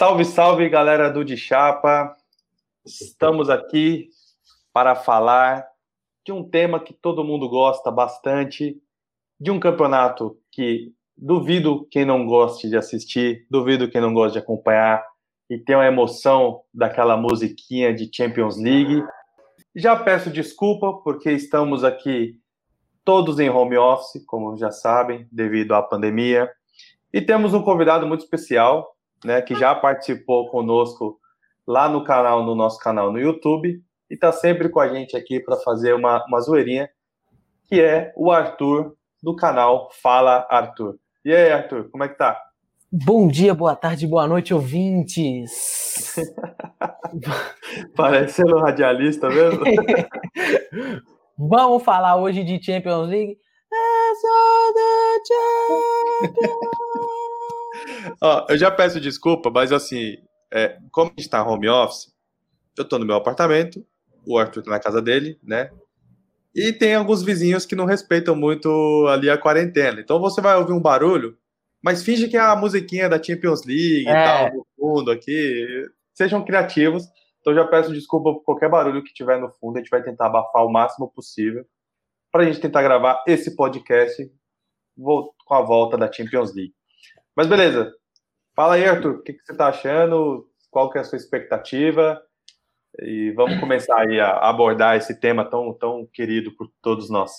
Salve, salve, galera do De Chapa. Estamos aqui para falar de um tema que todo mundo gosta bastante, de um campeonato que duvido quem não goste de assistir, duvido quem não gosta de acompanhar e tem uma emoção daquela musiquinha de Champions League. Já peço desculpa porque estamos aqui todos em home office, como já sabem, devido à pandemia. E temos um convidado muito especial, né, que já participou conosco lá no canal, no nosso canal no YouTube, e está sempre com a gente aqui para fazer uma, uma zoeirinha, que é o Arthur, do canal Fala Arthur. E aí, Arthur, como é que tá? Bom dia, boa tarde, boa noite, ouvintes. Parecendo um radialista mesmo. Vamos falar hoje de Champions League. Ó, eu já peço desculpa, mas assim, é, como a gente tá home office, eu tô no meu apartamento, o Arthur tá na casa dele, né? E tem alguns vizinhos que não respeitam muito ali a quarentena. Então você vai ouvir um barulho, mas finge que é a musiquinha da Champions League é. e tal, no fundo aqui. Sejam criativos. Então já peço desculpa por qualquer barulho que tiver no fundo. A gente vai tentar abafar o máximo possível para a gente tentar gravar esse podcast com a volta da Champions League. Mas beleza. Fala aí, Arthur, o que, que você está achando? Qual que é a sua expectativa? E vamos começar aí a abordar esse tema tão, tão querido por todos nós.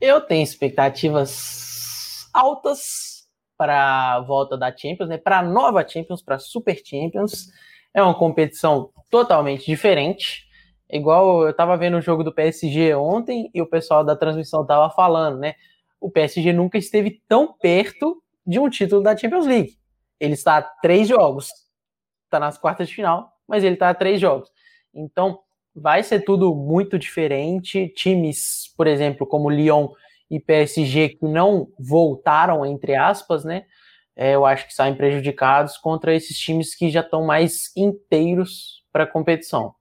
Eu tenho expectativas altas para a volta da Champions, né? Para a nova Champions, para a Super Champions. É uma competição totalmente diferente. Igual eu estava vendo o jogo do PSG ontem e o pessoal da transmissão estava falando, né? O PSG nunca esteve tão perto de um título da Champions League. Ele está a três jogos, está nas quartas de final, mas ele está a três jogos. Então, vai ser tudo muito diferente. Times, por exemplo, como Lyon e PSG, que não voltaram, entre aspas, né? É, eu acho que saem prejudicados contra esses times que já estão mais inteiros para a competição.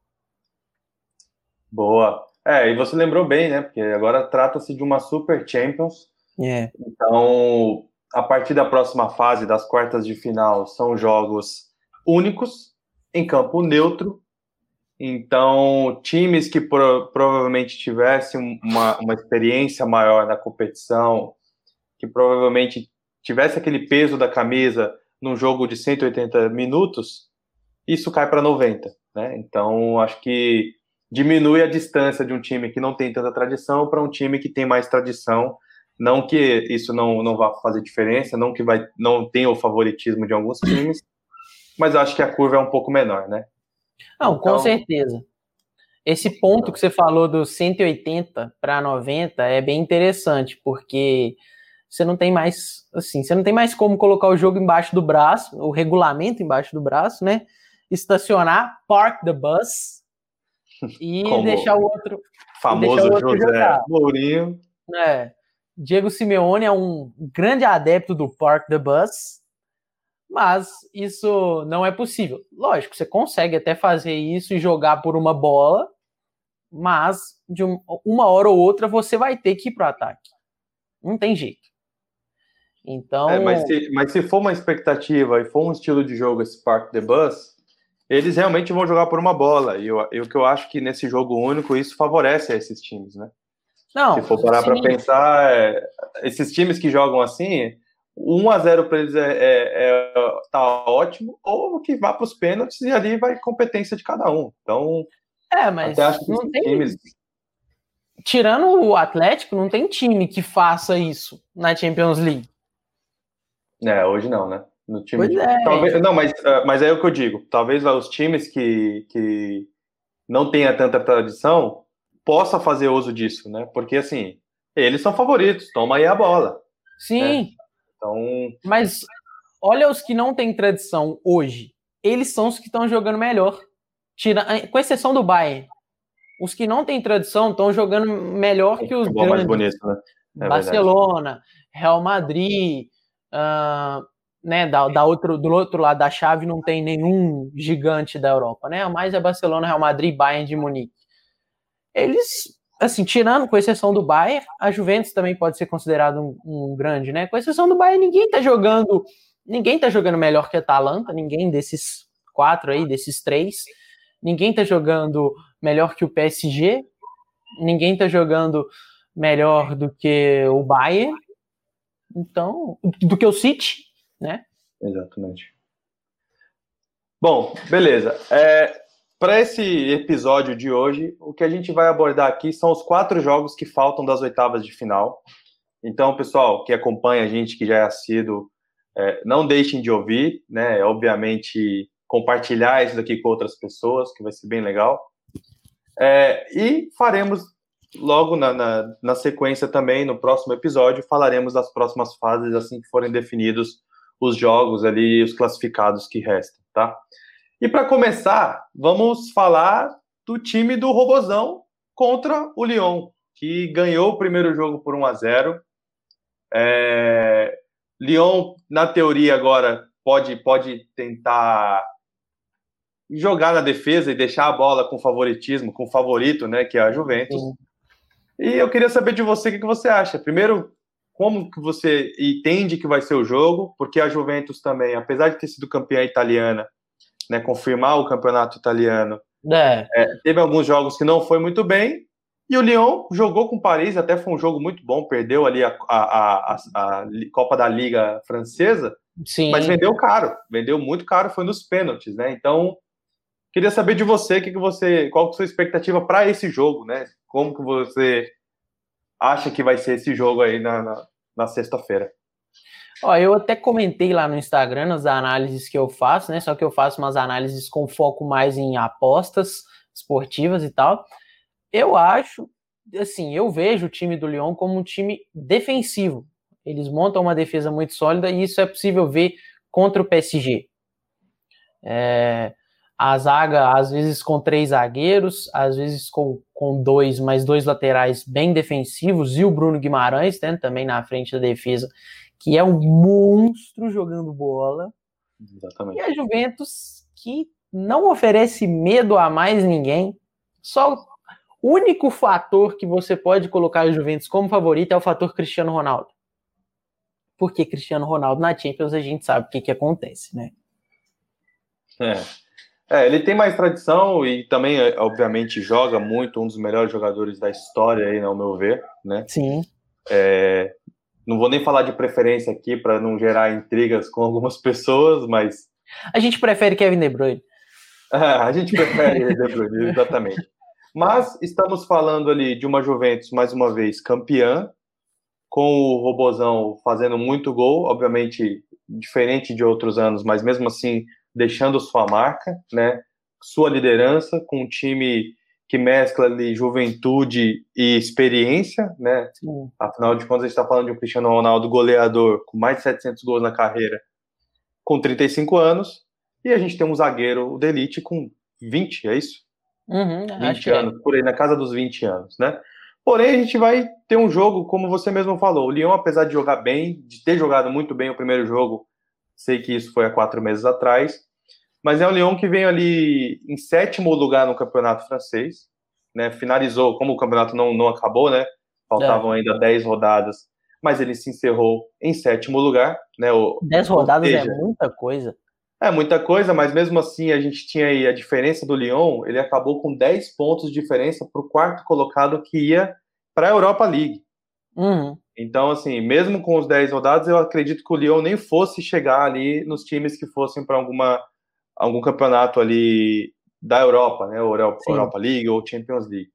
Boa. É, e você lembrou bem, né? Porque agora trata-se de uma Super Champions. É. Então, a partir da próxima fase, das quartas de final, são jogos únicos, em campo neutro. Então, times que pro, provavelmente tivessem uma, uma experiência maior na competição, que provavelmente tivesse aquele peso da camisa num jogo de 180 minutos, isso cai para 90. Né? Então, acho que diminui a distância de um time que não tem tanta tradição para um time que tem mais tradição não que isso não, não vá fazer diferença, não que vai, não tenha o favoritismo de alguns times, mas acho que a curva é um pouco menor, né? Não, então... com certeza. Esse ponto que você falou do 180 para 90 é bem interessante, porque você não tem mais, assim, você não tem mais como colocar o jogo embaixo do braço, o regulamento embaixo do braço, né? Estacionar, park the bus e como deixar o outro famoso o outro José jogar. Mourinho. É. Diego Simeone é um grande adepto do Park the Bus, mas isso não é possível. Lógico, você consegue até fazer isso e jogar por uma bola, mas de um, uma hora ou outra você vai ter que ir para o ataque. Não tem jeito. Então. É, mas, se, mas se for uma expectativa e for um estilo de jogo esse Park the Bus, eles realmente vão jogar por uma bola. E o que eu acho que nesse jogo único isso favorece a esses times, né? Não, Se for parar para pensar, é, esses times que jogam assim, 1 a 0 para eles é, é, é, tá ótimo, ou que vá para os pênaltis e ali vai competência de cada um. Então, é, mas não tem... times... Tirando o Atlético, não tem time que faça isso na Champions League. É, hoje não, né? No time de... é. talvez, não, mas, ah, mas é o que eu digo. Talvez os times que, que não tenha tanta tradição possa fazer uso disso, né? Porque assim, eles são favoritos, toma aí a bola. Sim. Né? Então. Mas olha os que não têm tradição hoje. Eles são os que estão jogando melhor. Tira, com exceção do Bayern. Os que não têm tradição estão jogando melhor que os grandes. mais bonito, né? É Barcelona. Real Madrid, uh, né, da, da outro, do outro lado da chave não tem nenhum gigante da Europa, né? Mais é Barcelona, Real Madrid, Bayern de Munique eles, assim, tirando, com exceção do Bayern, a Juventus também pode ser considerado um, um, grande, né? Com exceção do Bayern, ninguém tá jogando Ninguém tá jogando melhor que a Atalanta, ninguém desses quatro aí, desses três. Ninguém tá jogando melhor que o PSG, ninguém tá jogando melhor do que o Bayern, então, do que o City, né? Exatamente. Bom, beleza. É, Para esse episódio de hoje, o que a gente vai abordar aqui são os quatro jogos que faltam das oitavas de final. Então, pessoal que acompanha a gente, que já é assíduo, é, não deixem de ouvir, né? Obviamente, compartilhar isso daqui com outras pessoas, que vai ser bem legal. É, e faremos logo na, na, na, sequência também, no próximo episódio, falaremos das próximas fases assim que forem definidos os jogos ali, os classificados que restam, tá? E para começar, vamos falar do time do Robozão contra o Lyon, que ganhou o primeiro jogo por 1 a 0. É... Lyon, na teoria agora, pode, pode tentar jogar na defesa e deixar a bola com favoritismo, com o favorito, né, que é a Juventus. Sim. E eu queria saber de você o que você acha. Primeiro, como que você entende que vai ser o jogo, porque a Juventus também, apesar de ter sido campeã italiana, né, confirmar o campeonato italiano, é. É, teve alguns jogos que não foi muito bem, e o Lyon jogou com o Paris, até foi um jogo muito bom, perdeu ali a, a, a, a Copa da Liga Francesa, Sim. mas vendeu caro, vendeu muito caro, foi nos pênaltis, né? Então, queria saber de você, que que você, qual que é a sua expectativa para esse jogo, né? Como que você acha que vai ser esse jogo aí na, na, na sexta-feira? Ó, eu até comentei lá no Instagram nas análises que eu faço, né? Só que eu faço umas análises com foco mais em apostas esportivas e tal. Eu acho, assim, eu vejo o time do Lyon como um time defensivo. Eles montam uma defesa muito sólida e isso é possível ver contra o PSG. É, a zaga, às vezes com três zagueiros, às vezes com, com dois, mas dois laterais bem defensivos, e o Bruno Guimarães, né, também na frente da defesa, que é um monstro jogando bola. Exatamente. E a Juventus, que não oferece medo a mais ninguém, só o único fator que você pode colocar a Juventus como favorito é o fator Cristiano Ronaldo. Porque Cristiano Ronaldo na Champions a gente sabe o que, que acontece, né? É. É, ele tem mais tradição e também, é, obviamente, joga muito, um dos melhores jogadores da história aí, ao meu ver, né? Sim. É, não vou nem falar de preferência aqui para não gerar intrigas com algumas pessoas, mas... A gente prefere Kevin De Bruyne. É, a gente prefere De Bruyne, exatamente. Mas estamos falando ali de uma Juventus, mais uma vez, campeã, com o Robozão fazendo muito gol, obviamente diferente de outros anos, mas mesmo assim deixando sua marca, né? Sua liderança com um time que mescla ali juventude e experiência, né? Sim. Afinal de contas, a gente está falando de um Cristiano Ronaldo goleador com mais de 700 gols na carreira, com 35 anos, e a gente tem um zagueiro de elite com 20, é isso? Uhum, 20 é. anos, é. por aí, na casa dos 20 anos, né? Porém, a gente vai ter um jogo, como você mesmo falou, o Lyon, apesar de jogar bem, de ter jogado muito bem o primeiro jogo, Sei que isso foi há quatro meses atrás. Mas é um Lyon que veio ali em sétimo lugar no campeonato francês. Né? Finalizou, como o campeonato não, não acabou, né? Faltavam é. ainda dez rodadas. Mas ele se encerrou em sétimo lugar. Né? O, dez rodadas é seja, é muita coisa. É muita coisa, mas mesmo assim a gente tinha aí a diferença do Lyon. Ele acabou com 10 pontos de diferença para o quarto colocado que ia para a Europa League. Uhum. Então, assim, mesmo com os 10 rodados, eu acredito que o Lyon nem fosse chegar ali nos times que fossem para alguma algum campeonato ali da Europa, né? Europa, Europa League ou Champions League.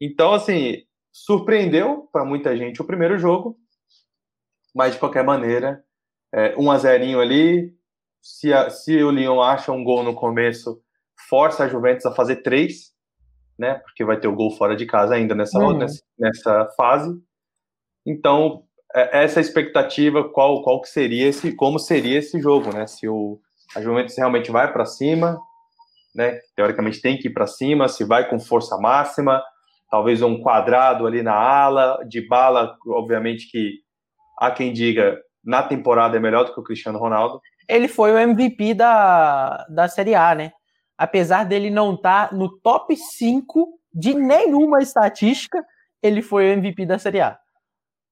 Então, assim, surpreendeu para muita gente o primeiro jogo, mas de qualquer maneira, é, 1 a 0 ali. Se, a, se o Lyon acha um gol no começo, força a Juventus a fazer três, né? Porque vai ter o gol fora de casa ainda nessa, uhum. nessa, nessa fase. Então, é, essa expectativa, qual, qual que seria esse, como seria esse jogo, né? Se o a Juventus realmente vai para cima, né? Teoricamente tem que ir para cima, se vai com força máxima, talvez um quadrado ali na ala, de bala, obviamente que há quem diga na temporada é melhor do que o Cristiano Ronaldo. Ele foi o MVP da, da Série A, né? Apesar dele não estar tá no top 5 de nenhuma estatística, ele foi o MVP da Série A.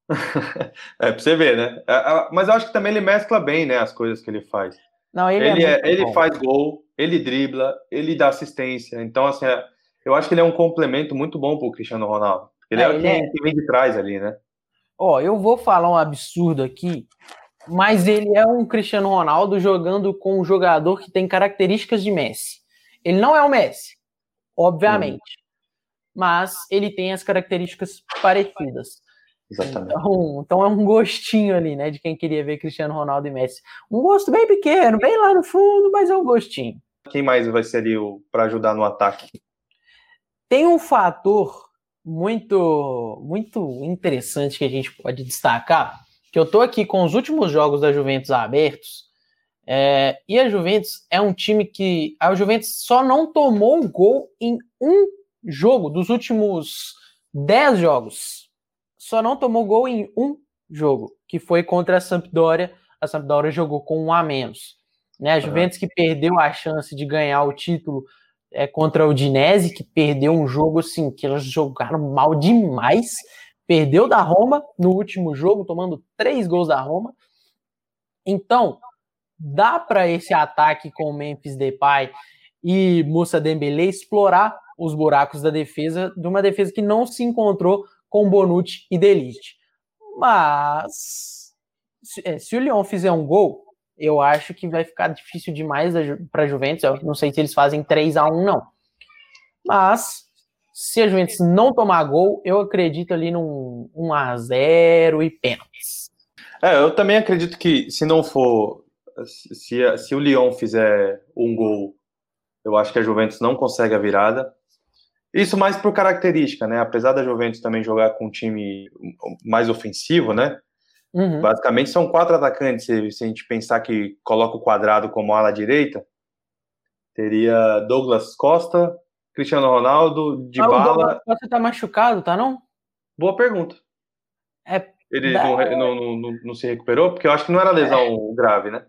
é, pra você ver, né? É, é, mas eu acho que também ele mescla bem, né, as coisas que ele faz. Não, ele, ele, é, é ele faz gol, ele dribla, ele dá assistência. Então, assim, eu acho que ele é um complemento muito bom pro Cristiano Ronaldo. Ele é, é quem, quem vem de trás ali, né? Ó, eu vou falar um absurdo aqui, mas ele é um Cristiano Ronaldo jogando com um jogador que tem características de Messi. Ele não é o Messi, obviamente, hum. mas ele tem as características parecidas. Exatamente. Então, então, é um gostinho ali, né, de quem queria ver Cristiano Ronaldo e Messi. Um gosto bem pequeno, bem lá no fundo, mas é um gostinho. Quem mais vai ser ali para ajudar no ataque? Tem um fator muito muito interessante que a gente pode destacar, que eu tô aqui com os últimos jogos da Juventus abertos, é, e a Juventus é um time que a Juventus só não tomou gol em um jogo dos últimos 10 jogos. Só não tomou gol em um jogo, que foi contra a Sampdoria. A Sampdoria jogou com um a menos. Né? A Juventus que perdeu a chance de ganhar o título é, contra o Dinese, que perdeu um jogo assim, que eles jogaram mal demais. Perdeu da Roma no último jogo, tomando três gols da Roma. Então, dá para esse ataque com o Memphis Depay e Moussa Dembélé explorar os buracos da defesa, de uma defesa que não se encontrou com Bonucci e Delite. Mas se, é, se o Lyon fizer um gol, eu acho que vai ficar difícil demais para a Juventus. Eu não sei se eles fazem 3 a 1 não. Mas se a Juventus não tomar gol, eu acredito ali num 1 a 0 e pênaltis. É, eu também acredito que se não for se, se o Lyon fizer um gol, eu acho que a Juventus não consegue a virada. Isso mais por característica, né? Apesar da Juventus também jogar com um time mais ofensivo, né? Uhum. Basicamente são quatro atacantes. Se, a gente pensar que coloca o quadrado como ala direita, teria Douglas Costa, Cristiano Ronaldo, de ah, bala. Você tá machucado, tá não? Boa pergunta. É, Ele não, não, não, não, se recuperou? Porque eu acho que não era lesão é. grave, né?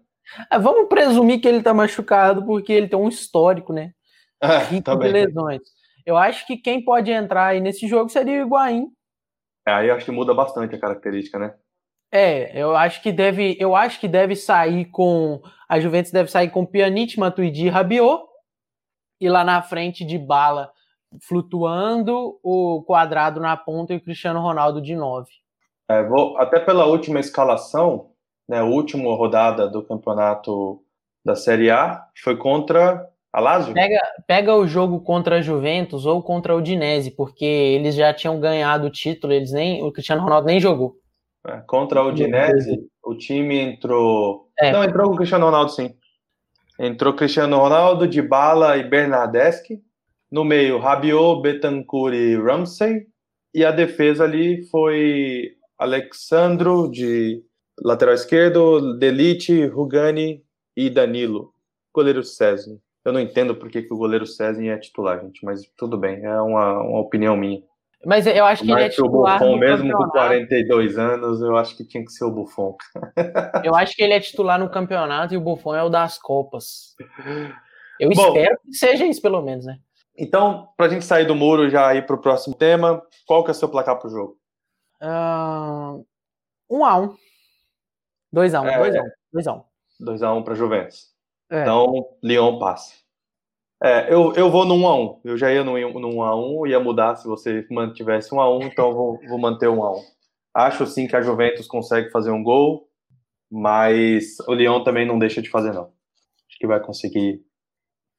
É, vamos presumir que ele tá machucado porque ele tem um histórico, né? É, tá de lesões. Eu acho que quem pode entrar aí nesse jogo seria o Higuaín. É, aí acho que muda bastante a característica, né? É, eu acho que deve, eu acho que deve sair com a Juventus deve sair com Pjanic, Matuidi e Rabiot e lá na frente de bala flutuando o quadrado na ponta e o Cristiano Ronaldo de 9. É, vou até pela última escalação, né, a última rodada do campeonato da Série A foi contra a Lazio. Pega, pega o jogo contra a Juventus ou contra o Udinese, porque eles já tinham ganhado o título, eles nem o Cristiano Ronaldo nem jogou. É, contra o Udinese, o time entrou. É. Não, entrou com o Cristiano Ronaldo, sim. Entrou Cristiano Ronaldo, Dybala e Bernadeschi. No meio, Rabiot, Betancourt e Ramsey. E a defesa ali foi Alexandro, de lateral esquerdo, Delite, Rugani e Danilo. Goleiro César. Eu não entendo por que, que o goleiro César é titular, gente, mas tudo bem, é uma, uma opinião minha. Mas eu acho que Mas ele é titular. O Buffon, mesmo com 42 anos, eu acho que tinha que ser o Buffon. eu acho que ele é titular no campeonato e o Buffon é o das Copas. Eu Bom, espero que seja isso, pelo menos, né? Então, pra gente sair do muro já ir pro próximo tema, qual que é o seu placar pro jogo? Uh, um a um. 2 a 1 um, 2 é, a 1 um, 2 a 1 um. 2 a 1 um pra Juventus. É. Então, Lyon passa. É, eu, eu vou no 1x1. Eu já ia no, no 1x1, ia mudar se você mantivesse 1x1, então eu vou, vou manter 1x1. Acho sim que a Juventus consegue fazer um gol, mas o Lyon também não deixa de fazer, não. Acho que vai conseguir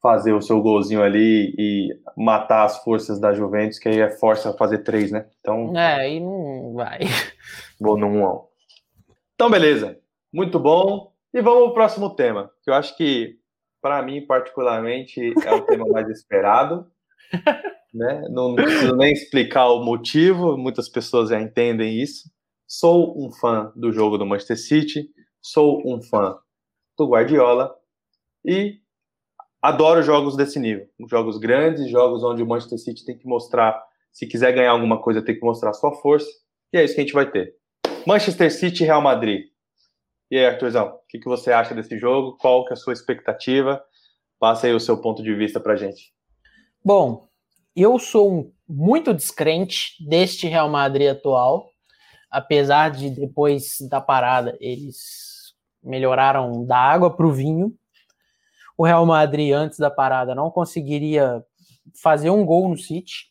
fazer o seu golzinho ali e matar as forças da Juventus, que aí é força fazer três, né? Então. É, aí não vai. Vou no 1x1. Então, beleza. Muito bom. E vamos pro próximo tema, que eu acho que para mim, particularmente, é o tema mais esperado. Né? Não, preciso nem explicar o motivo, muitas pessoas já entendem isso. Sou um fã do jogo do Manchester City, sou um fã do Guardiola e adoro jogos desse nível. Jogos grandes, jogos onde o Manchester City tem que mostrar, se quiser ganhar alguma coisa, tem que mostrar sua força. E é isso que a gente vai ter. Manchester City e Real Madrid. E aí, Arthurzão, o que, que você acha desse jogo? Qual que é a sua expectativa? Passa aí o seu ponto de vista pra gente. Bom, eu sou muito descrente deste Real Madrid atual. apesar de depois da parada eles melhoraram da água para o vinho. O Real Madrid, antes da parada, não conseguiria fazer um gol no City,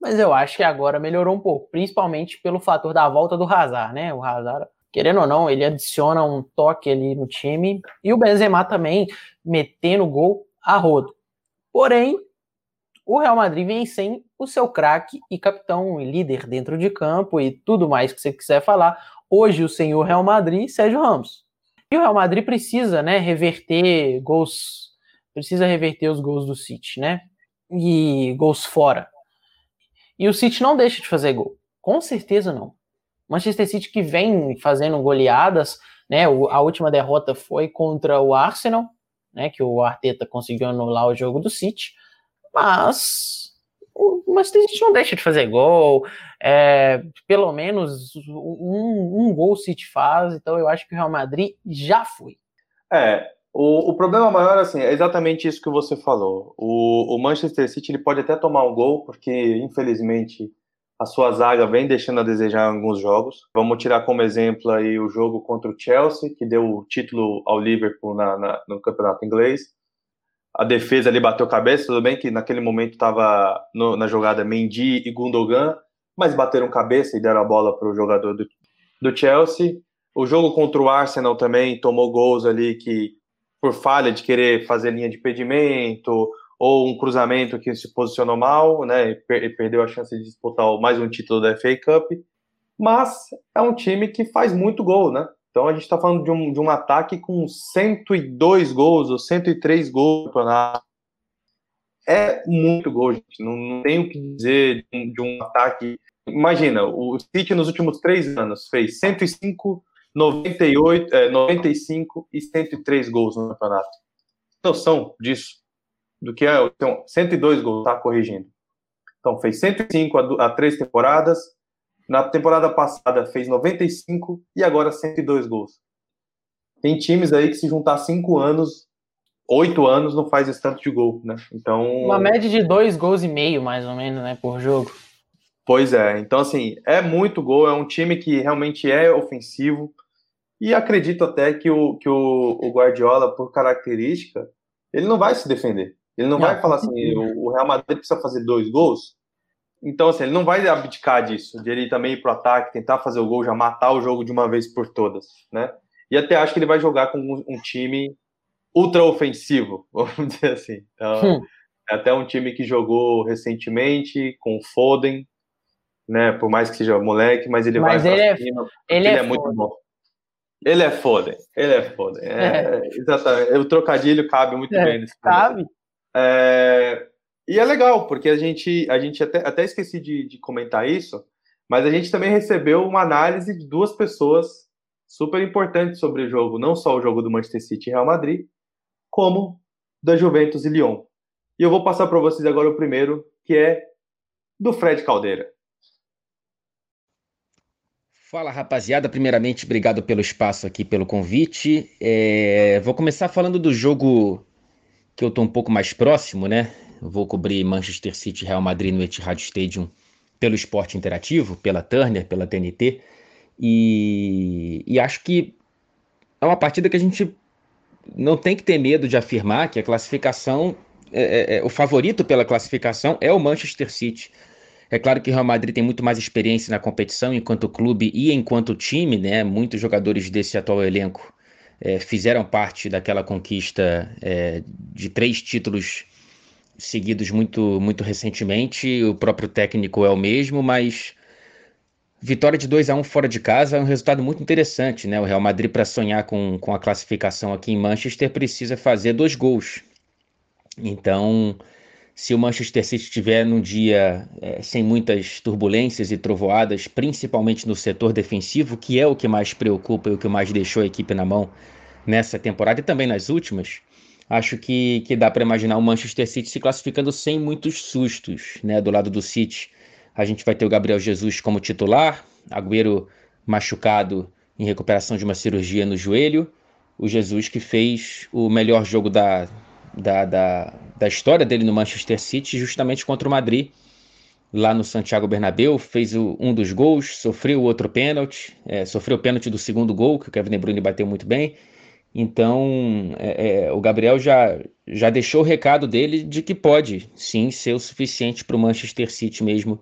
mas eu acho que agora melhorou um pouco, principalmente pelo fator da volta do Hazard, né? O Hazard, querendo ou não, ele adiciona um toque ali no time, e o Benzema também metendo gol a rodo. Porém, o Real Madrid vem sem o seu craque e capitão e líder dentro de campo e tudo mais que você quiser falar. Hoje o senhor Real Madrid, Sérgio Ramos. E o Real Madrid precisa, né, reverter gols, precisa reverter os gols do City, né? E gols fora. E o City não deixa de fazer gol. Com certeza não. Manchester City que vem fazendo goleadas, né? A última derrota foi contra o Arsenal, né, que o Arteta conseguiu anular o jogo do City mas o Manchester City não deixa de fazer gol, é, pelo menos um, um gol o City faz, então eu acho que o Real Madrid já foi. É, o, o problema maior assim, é exatamente isso que você falou. O, o Manchester City ele pode até tomar um gol, porque infelizmente a sua zaga vem deixando a desejar em alguns jogos. Vamos tirar como exemplo aí o jogo contra o Chelsea, que deu o título ao Liverpool na, na, no campeonato inglês a defesa ali bateu cabeça, tudo bem que naquele momento estava na jogada Mendy e Gundogan, mas bateram cabeça e deram a bola para o jogador do, do Chelsea. O jogo contra o Arsenal também tomou gols ali que, por falha de querer fazer linha de impedimento ou um cruzamento que se posicionou mal, né, e perdeu a chance de disputar mais um título da FA Cup. Mas é um time que faz muito gol, né? Então a gente está falando de um, de um ataque com 102 gols ou 103 gols no campeonato. É muito gol, gente. Não, não tenho o que dizer de um, de um, ataque. Imagina, o City nos últimos três anos fez 105, 98, é, 95 e 103 gols no campeonato. Noção disso? Do que é? Então, 102 gols, tá corrigindo. Então, fez 105 a, a três temporadas, na temporada passada fez 95 e agora 102 gols. Tem times aí que se juntar cinco anos, oito anos, não faz esse tanto de gol, né? Então uma média de dois gols e meio mais ou menos, né, por jogo. Pois é. Então assim é muito gol. É um time que realmente é ofensivo e acredito até que o que o, o Guardiola, por característica, ele não vai se defender. Ele não, não vai falar assim, o Real Madrid precisa fazer dois gols, então, assim, ele não vai abdicar disso, de ele também ir pro ataque, tentar fazer o gol, já matar o jogo de uma vez por todas, né? E até acho que ele vai jogar com um, time ultra ofensivo, vamos dizer assim. Então, hum. é até um time que jogou recentemente com o Foden, né? Por mais que seja moleque, mas ele mas vai ele, é, cima, ele, ele é, é muito bom. Ele é Foden, ele é Foden. É, é. Exatamente. O trocadilho cabe muito é, bem nesse Cabe. É, e é legal, porque a gente, a gente até, até esqueci de, de comentar isso, mas a gente também recebeu uma análise de duas pessoas super importantes sobre o jogo, não só o jogo do Manchester City e Real Madrid, como da Juventus e Lyon. E eu vou passar para vocês agora o primeiro, que é do Fred Caldeira. Fala rapaziada, primeiramente obrigado pelo espaço aqui, pelo convite. É... Vou começar falando do jogo que eu tô um pouco mais próximo, né? vou cobrir Manchester City Real Madrid no Etihad Stadium pelo esporte interativo, pela Turner, pela TNT. E, e acho que é uma partida que a gente não tem que ter medo de afirmar que a classificação, é, é, é, o favorito pela classificação é o Manchester City. É claro que o Real Madrid tem muito mais experiência na competição enquanto clube e enquanto time, né? Muitos jogadores desse atual elenco é, fizeram parte daquela conquista é, de três títulos seguidos muito, muito recentemente. O próprio técnico é o mesmo, mas vitória de 2 a 1 fora de casa é um resultado muito interessante, né? O Real Madrid, para sonhar com, com a classificação aqui em Manchester, precisa fazer dois gols. Então, se o Manchester City estiver num dia é, sem muitas turbulências e trovoadas, principalmente no setor defensivo, que é o que mais preocupa e o que mais deixou a equipe na mão nessa temporada e também nas últimas, acho que, que dá para imaginar o Manchester City se classificando sem muitos sustos, né? Do lado do City, a gente vai ter o Gabriel Jesus como titular, Agüero machucado em recuperação de uma cirurgia no joelho, o Jesus que fez o melhor jogo da, da, da, da história dele no Manchester City, justamente contra o Madrid, lá no Santiago Bernabéu, fez o, um dos gols, sofreu outro pênalti, é, sofreu o pênalti do segundo gol, que o Kevin De Bruyne bateu muito bem. Então, é, é, o Gabriel já, já deixou o recado dele de que pode, sim, ser o suficiente para o Manchester City mesmo.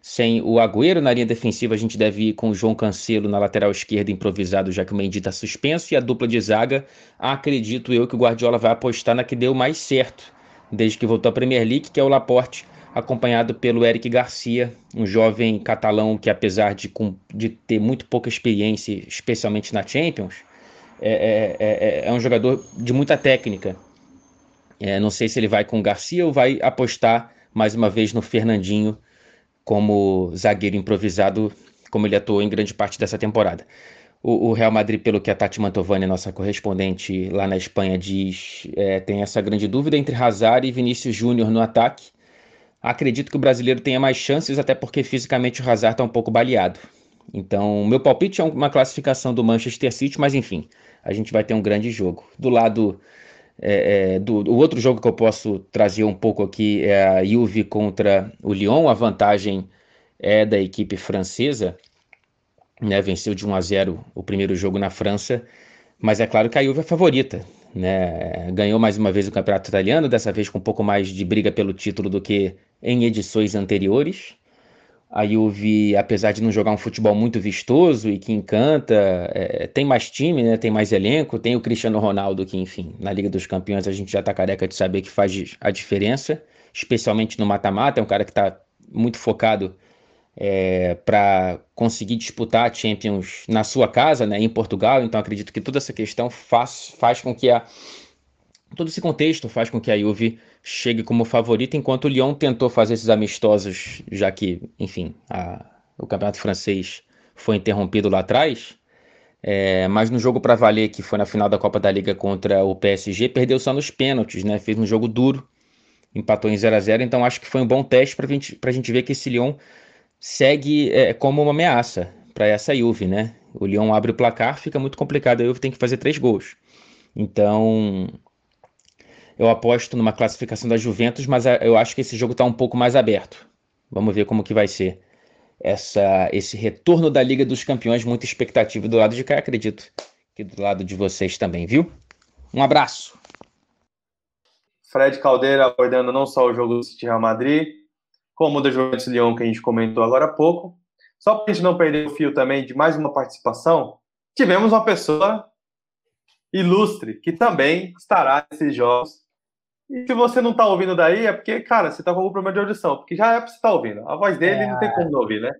Sem o Agüero na linha defensiva, a gente deve ir com o João Cancelo na lateral esquerda improvisado, já que o Mendy está suspenso, e a dupla de zaga, acredito eu que o Guardiola vai apostar na que deu mais certo, desde que voltou à Premier League, que é o Laporte, acompanhado pelo Eric Garcia, um jovem catalão que, apesar de, de ter muito pouca experiência, especialmente na Champions, é, é, é, é um jogador de muita técnica. É, não sei se ele vai com o Garcia ou vai apostar mais uma vez no Fernandinho como zagueiro improvisado, como ele atuou em grande parte dessa temporada. O, o Real Madrid, pelo que a Tati Mantovani, nossa correspondente lá na Espanha, diz, é, tem essa grande dúvida entre Hazard e Vinícius Júnior no ataque. Acredito que o brasileiro tenha mais chances, até porque fisicamente o Hazard está um pouco baleado. Então, meu palpite é uma classificação do Manchester City, mas enfim, a gente vai ter um grande jogo. Do lado é, é, do o outro jogo que eu posso trazer um pouco aqui é a Juve contra o Lyon. A vantagem é da equipe francesa, né? Venceu de 1 a 0 o primeiro jogo na França, mas é claro que a Juve é favorita, né? Ganhou mais uma vez o campeonato italiano, dessa vez com um pouco mais de briga pelo título do que em edições anteriores. A Juve, apesar de não jogar um futebol muito vistoso e que encanta, é, tem mais time, né? tem mais elenco, tem o Cristiano Ronaldo, que, enfim, na Liga dos Campeões a gente já tá careca de saber que faz a diferença, especialmente no mata-mata, é um cara que está muito focado é, para conseguir disputar a Champions na sua casa, né, em Portugal, então acredito que toda essa questão faz, faz com que a. Todo esse contexto faz com que a Juve chegue como favorita, enquanto o Lyon tentou fazer esses amistosos, já que, enfim, a, o campeonato francês foi interrompido lá atrás. É, mas no jogo para valer, que foi na final da Copa da Liga contra o PSG, perdeu só nos pênaltis, né? Fez um jogo duro, empatou em 0 a 0 Então acho que foi um bom teste para gente, a gente ver que esse Lyon segue é, como uma ameaça para essa Juve, né? O Lyon abre o placar, fica muito complicado. A Juve tem que fazer três gols. Então eu aposto numa classificação da Juventus, mas eu acho que esse jogo está um pouco mais aberto. Vamos ver como que vai ser essa, esse retorno da Liga dos Campeões. Muita expectativa do lado de cá, acredito que do lado de vocês também, viu? Um abraço. Fred Caldeira abordando não só o jogo do City Real Madrid, como o da Juventus Lyon que a gente comentou agora há pouco. Só para a gente não perder o fio também de mais uma participação, tivemos uma pessoa ilustre que também estará nesses jogos e se você não tá ouvindo daí, é porque, cara, você tá com algum problema de audição, porque já é pra você estar tá ouvindo. A voz dele é... não tem como não ouvir, né?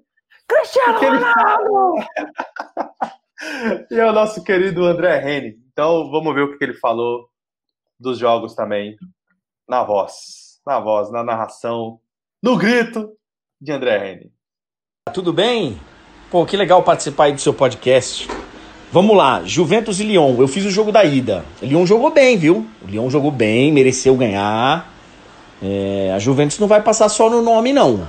Cristiano Ronaldo! e é o nosso querido André Rene. Então, vamos ver o que ele falou dos jogos também, na voz, na voz, na narração, no grito de André Rene. Tudo bem? Pô, que legal participar aí do seu podcast. Vamos lá, Juventus e Lyon. Eu fiz o jogo da ida. O Lyon jogou bem, viu? O Lyon jogou bem, mereceu ganhar. É, a Juventus não vai passar só no nome, não.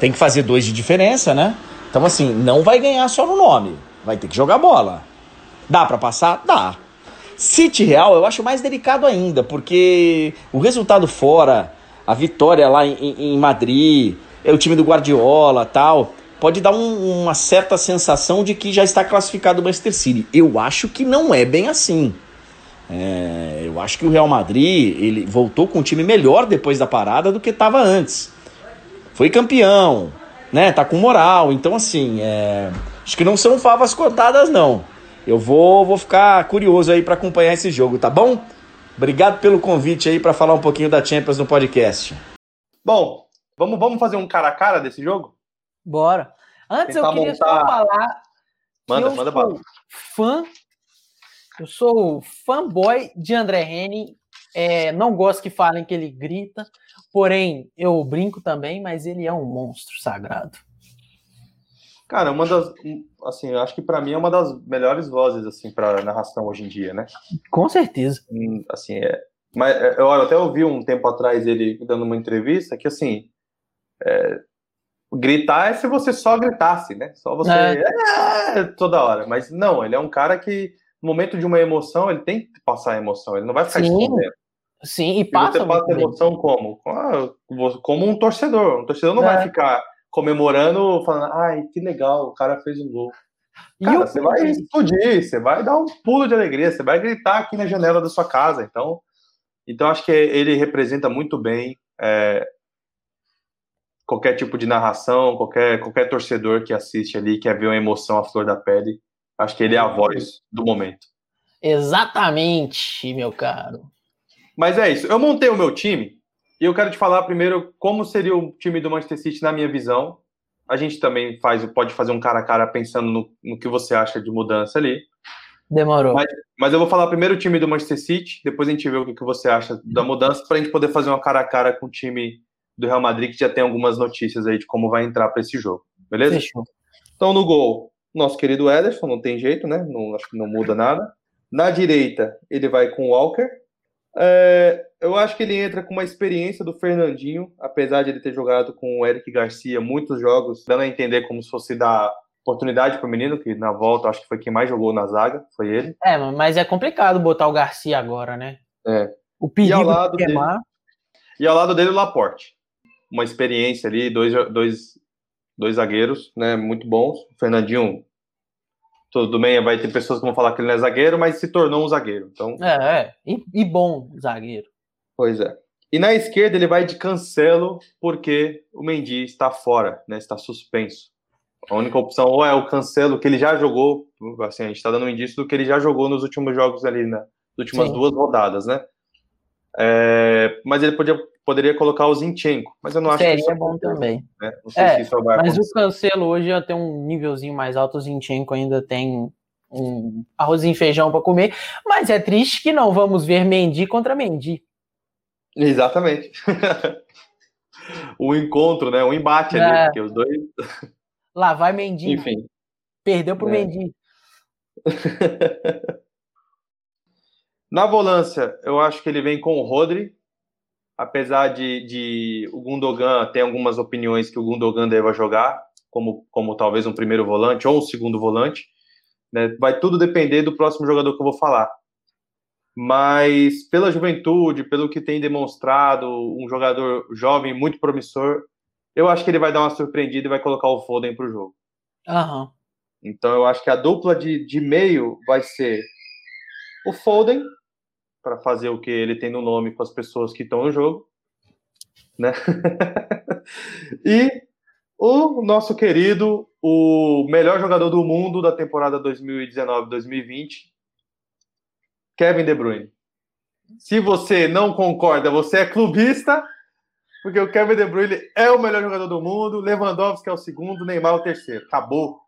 Tem que fazer dois de diferença, né? Então, assim, não vai ganhar só no nome. Vai ter que jogar bola. Dá para passar? Dá. City Real eu acho mais delicado ainda, porque o resultado fora, a vitória lá em, em Madrid, é o time do Guardiola tal pode dar um, uma certa sensação de que já está classificado o Manchester City. Eu acho que não é bem assim. É, eu acho que o Real Madrid ele voltou com um time melhor depois da parada do que estava antes. Foi campeão, né? Tá com moral. Então assim, é, acho que não são favas cortadas não. Eu vou, vou ficar curioso aí para acompanhar esse jogo, tá bom? Obrigado pelo convite aí para falar um pouquinho da Champions no podcast. Bom, vamos, vamos fazer um cara a cara desse jogo? Bora. Antes eu queria montar... só falar. Manda, manda bala. Fã. Eu sou fanboy de André Henning. É, não gosto que falem que ele grita, porém eu brinco também, mas ele é um monstro sagrado. Cara, uma das, assim, eu acho que para mim é uma das melhores vozes assim para narração hoje em dia, né? Com certeza. Hum, assim, é, mas é, eu até ouvi um tempo atrás ele dando uma entrevista que assim, é, Gritar é se você só gritasse, né? Só você é. É, toda hora. Mas não, ele é um cara que, no momento de uma emoção, ele tem que passar a emoção, ele não vai ficar Sim. escondendo. Sim, e passa. E você passa emoção como? Ah, como um torcedor. Um torcedor não é. vai ficar comemorando, falando, ai, que legal, o cara fez um gol. Cara, você vai explodir, você vai dar um pulo de alegria, você vai gritar aqui na janela da sua casa. Então, então acho que ele representa muito bem é, qualquer tipo de narração, qualquer, qualquer torcedor que assiste ali, quer ver uma emoção à flor da pele. Acho que ele é a voz do momento. Exatamente, meu caro. Mas é isso. Eu montei o meu time e eu quero te falar primeiro como seria o time do Manchester City na minha visão. A gente também faz, pode fazer um cara a cara pensando no, no que você acha de mudança ali. Demorou. Mas, mas, eu vou falar primeiro o time do Manchester City, depois a gente vê o que, que você acha da mudança, para a gente poder fazer uma cara a cara com o time do Real Madrid, que já tem algumas notícias aí de como vai entrar para esse jogo. Beleza? Fechou. Então, no gol, nosso querido Ederson, não tem jeito, né? Não, acho que não muda nada. Na direita, ele vai com o Walker. É, eu acho que ele entra com uma experiência do Fernandinho, apesar de ele ter jogado com o Eric Garcia muitos jogos, dando a entender como se fosse dar oportunidade para o menino, que na volta acho que foi quem mais jogou na zaga, foi ele. É, mas é complicado botar o Garcia agora, né? É. O perigo e ao lado de queimar... Dele, e ao lado dele o Laporte. Uma experiência ali, dois, dois, dois zagueiros, né, muito bons. O Fernandinho tudo bem, vai ter pessoas que vão falar que ele não é zagueiro, mas se tornou um zagueiro. Então... É, é. E, e bom zagueiro. Pois é. E na esquerda ele vai de cancelo, porque o Mendy está fora, né? Está suspenso. A única opção ou é o cancelo, que ele já jogou, assim, a gente está dando um indício do que ele já jogou nos últimos jogos ali, né? Nas últimas Sim. duas rodadas, né? É, mas ele podia, poderia colocar o Zinchenko, mas eu não acho Seria que isso bom também. Né? Não sei é, se isso mas acontecer. o Cancelo hoje já tem um nívelzinho mais alto, o Zinchenko ainda tem um arrozinho e feijão para comer, mas é triste que não vamos ver Mendy contra Mendy. Exatamente. o encontro, né? O embate é. ali, porque os dois. Lá vai Mendy. Enfim. Perdeu pro é. Mendy. Na volância, eu acho que ele vem com o Rodri, apesar de, de o Gundogan tem algumas opiniões que o Gundogan deva jogar, como, como talvez um primeiro volante ou um segundo volante. Né? Vai tudo depender do próximo jogador que eu vou falar. Mas pela juventude, pelo que tem demonstrado, um jogador jovem muito promissor, eu acho que ele vai dar uma surpreendida e vai colocar o Foden para o jogo. Uhum. Então eu acho que a dupla de, de meio vai ser o Foden, para fazer o que ele tem no nome com as pessoas que estão no jogo, né? e o nosso querido, o melhor jogador do mundo da temporada 2019-2020, Kevin De Bruyne. Se você não concorda, você é clubista, porque o Kevin De Bruyne é o melhor jogador do mundo, Lewandowski é o segundo, Neymar é o terceiro. Acabou.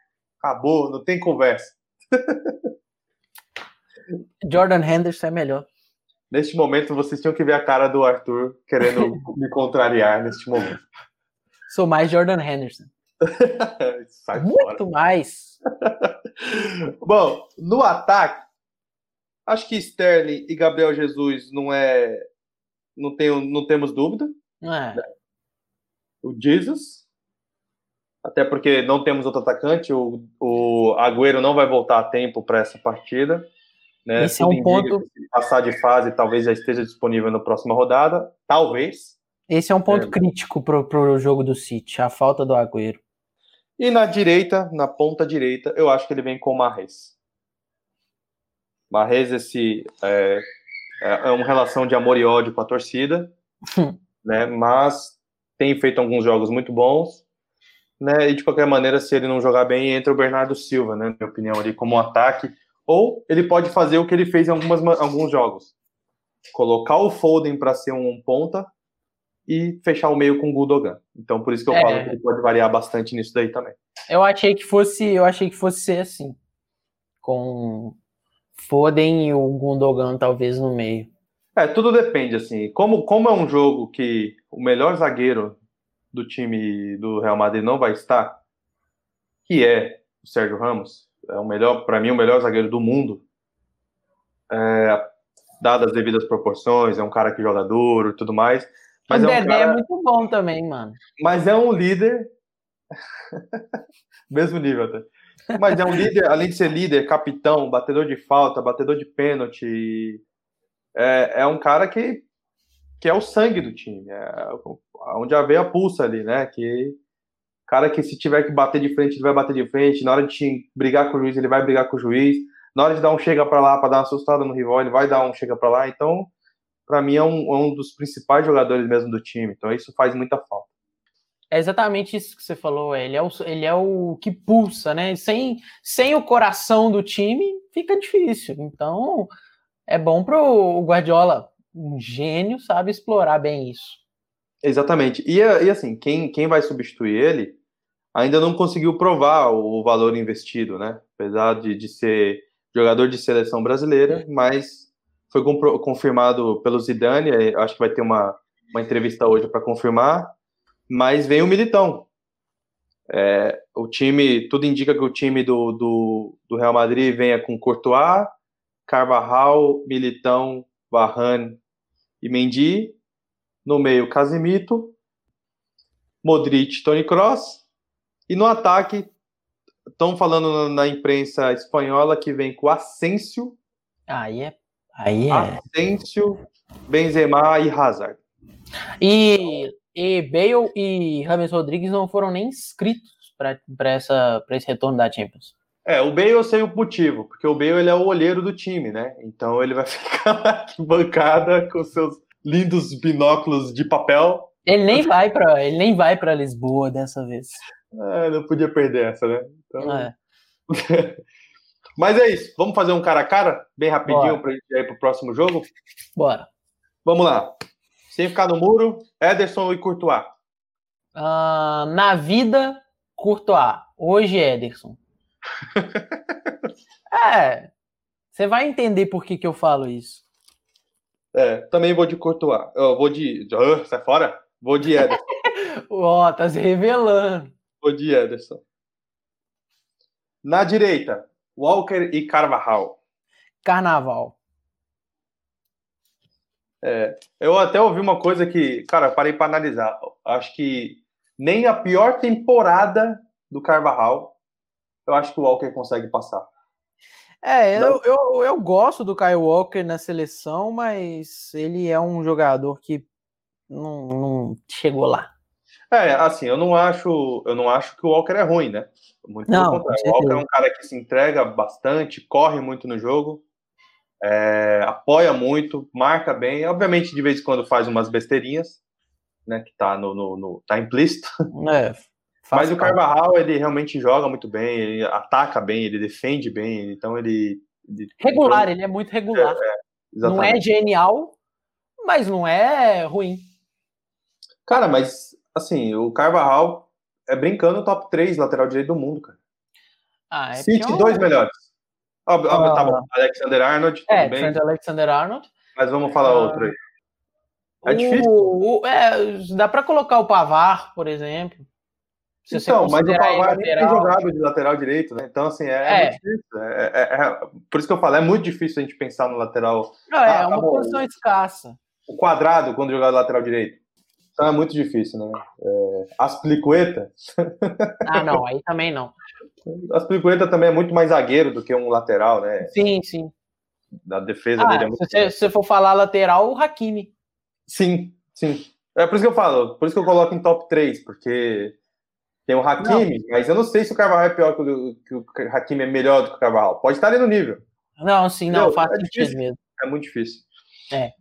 Acabou, não tem conversa. Jordan Henderson é melhor. Neste momento, vocês tinham que ver a cara do Arthur querendo me contrariar neste momento. Sou mais Jordan Henderson. Muito fora. mais. Bom, no ataque, acho que Sterling e Gabriel Jesus não é. Não, tenho, não temos dúvida. É. O Jesus. Até porque não temos outro atacante. O, o Agüero não vai voltar a tempo para essa partida. Né? Esse é um ponto. Passar de fase talvez já esteja disponível na próxima rodada. Talvez. Esse é um ponto é. crítico para o jogo do City, a falta do Agüero. E na direita, na ponta direita, eu acho que ele vem com o Marres. Marres, esse é, é, é uma relação de amor e ódio com a torcida, né? Mas tem feito alguns jogos muito bons, né? E de qualquer maneira, se ele não jogar bem, entra o Bernardo Silva, né? Na minha opinião, ali como um ataque ou ele pode fazer o que ele fez em algumas, alguns jogos: colocar o Foden para ser um ponta e fechar o meio com o Gudogan. Então, por isso que eu é. falo que ele pode variar bastante nisso daí também. Eu achei que fosse, eu achei que fosse ser assim, com Foden e o Gundogan talvez no meio. É, tudo depende assim. Como como é um jogo que o melhor zagueiro do time do Real Madrid não vai estar, que é o Sérgio Ramos, é o melhor, para mim, o melhor zagueiro do mundo. É, dadas as devidas proporções, é um cara que joga duro e tudo mais. Mas o é Dedé um cara... é muito bom também, mano. Mas é um líder. Mesmo nível até. Mas é um líder, além de ser líder, capitão, batedor de falta, batedor de pênalti. É, é um cara que que é o sangue do time, é onde a veia pulsa ali, né? Que cara que se tiver que bater de frente, ele vai bater de frente, na hora de brigar com o juiz, ele vai brigar com o juiz, na hora de dar um chega para lá para dar uma assustada no rival, ele vai dar um chega para lá. Então, para mim é um, é um dos principais jogadores mesmo do time. Então, isso faz muita falta. É exatamente isso que você falou. Ele é o, ele é o que pulsa, né? Sem, sem o coração do time, fica difícil. Então, é bom para o Guardiola, um gênio, sabe explorar bem isso. Exatamente. E, e assim, quem, quem vai substituir ele ainda não conseguiu provar o valor investido, né? Apesar de, de ser jogador de seleção brasileira, mas foi confirmado pelo Zidane. Acho que vai ter uma, uma entrevista hoje para confirmar mas vem o Militão. É, o time, tudo indica que o time do, do, do, Real Madrid venha com Courtois, Carvajal, Militão, Varane e Mendy. No meio, Casemiro, Modric, Toni Kroos. E no ataque, estão falando na imprensa espanhola que vem com Asensio. Aí é. Aí é. Asensio, Benzema e Hazard. E e Bale e James Rodrigues não foram nem inscritos para esse retorno da Champions. É, o Bale eu sei o motivo, porque o Bale ele é o olheiro do time, né? Então ele vai ficar aqui bancada com seus lindos binóculos de papel. Ele nem vai para ele nem vai para Lisboa dessa vez. É, não podia perder essa, né? Então... É. Mas é isso. Vamos fazer um cara a cara, bem rapidinho, para gente ir para o próximo jogo? Bora. Vamos lá. Sem ficar no muro, Ederson e Courtois. Uh, na vida, Courtois. Hoje, Ederson. é. Você vai entender por que, que eu falo isso. É, também vou de Courtois. Eu vou de. Uh, sai fora? Vou de Ederson. Ó, oh, tá se revelando. Vou de Ederson. Na direita, Walker e Carvajal. Carnaval. É, eu até ouvi uma coisa que, cara, parei para analisar. Acho que nem a pior temporada do Carvajal, eu acho que o Walker consegue passar. É, eu, eu, eu, gosto do Kyle Walker na seleção, mas ele é um jogador que não, não, chegou lá. É, assim, eu não acho, eu não acho que o Walker é ruim, né? Muito não, O Walker é um cara que se entrega bastante, corre muito no jogo é, apoia muito, marca bem, obviamente de vez em quando faz umas besteirinhas, né, que tá no, no, no tá implícito. É, Mas o Carvajal, ele realmente joga muito bem, ele ataca bem, ele defende bem, então ele... ele regular, ele é muito regular. É, é, não é genial, mas não é ruim. Cara, mas, assim, o Carvajal é brincando top 3 lateral direito do mundo, cara. Ah, é City, pior... dois melhores. Óbvio, óbvio, tá bom. Ah. Alexander Arnold, tudo é, bem. Alexander Arnold. Mas vamos falar uh, outro aí. É o, difícil? O, é, dá para colocar o Pavar, por exemplo. Se então, mas o Pavar nem tem jogado de lateral direito, né? Então, assim, é, é. muito difícil. É, é, é, por isso que eu falo, é muito difícil a gente pensar no lateral. Não, é, ah, uma tá posição escassa. O quadrado, quando jogar lateral direito. Então é muito difícil, né? É, Asplicueta. Ah, não, aí também não. Asplicueta também é muito mais zagueiro do que um lateral, né? Sim, sim. Da defesa ah, dele é muito. Se você for falar lateral, o Hakimi. Sim, sim. É por isso que eu falo, por isso que eu coloco em top 3, porque tem o Hakimi, não. mas eu não sei se o Carvalho é pior que o, que o Hakimi é melhor do que o Carvalho. Pode estar ali no nível. Não, sim, não, faz é sentido mesmo. É muito difícil. É.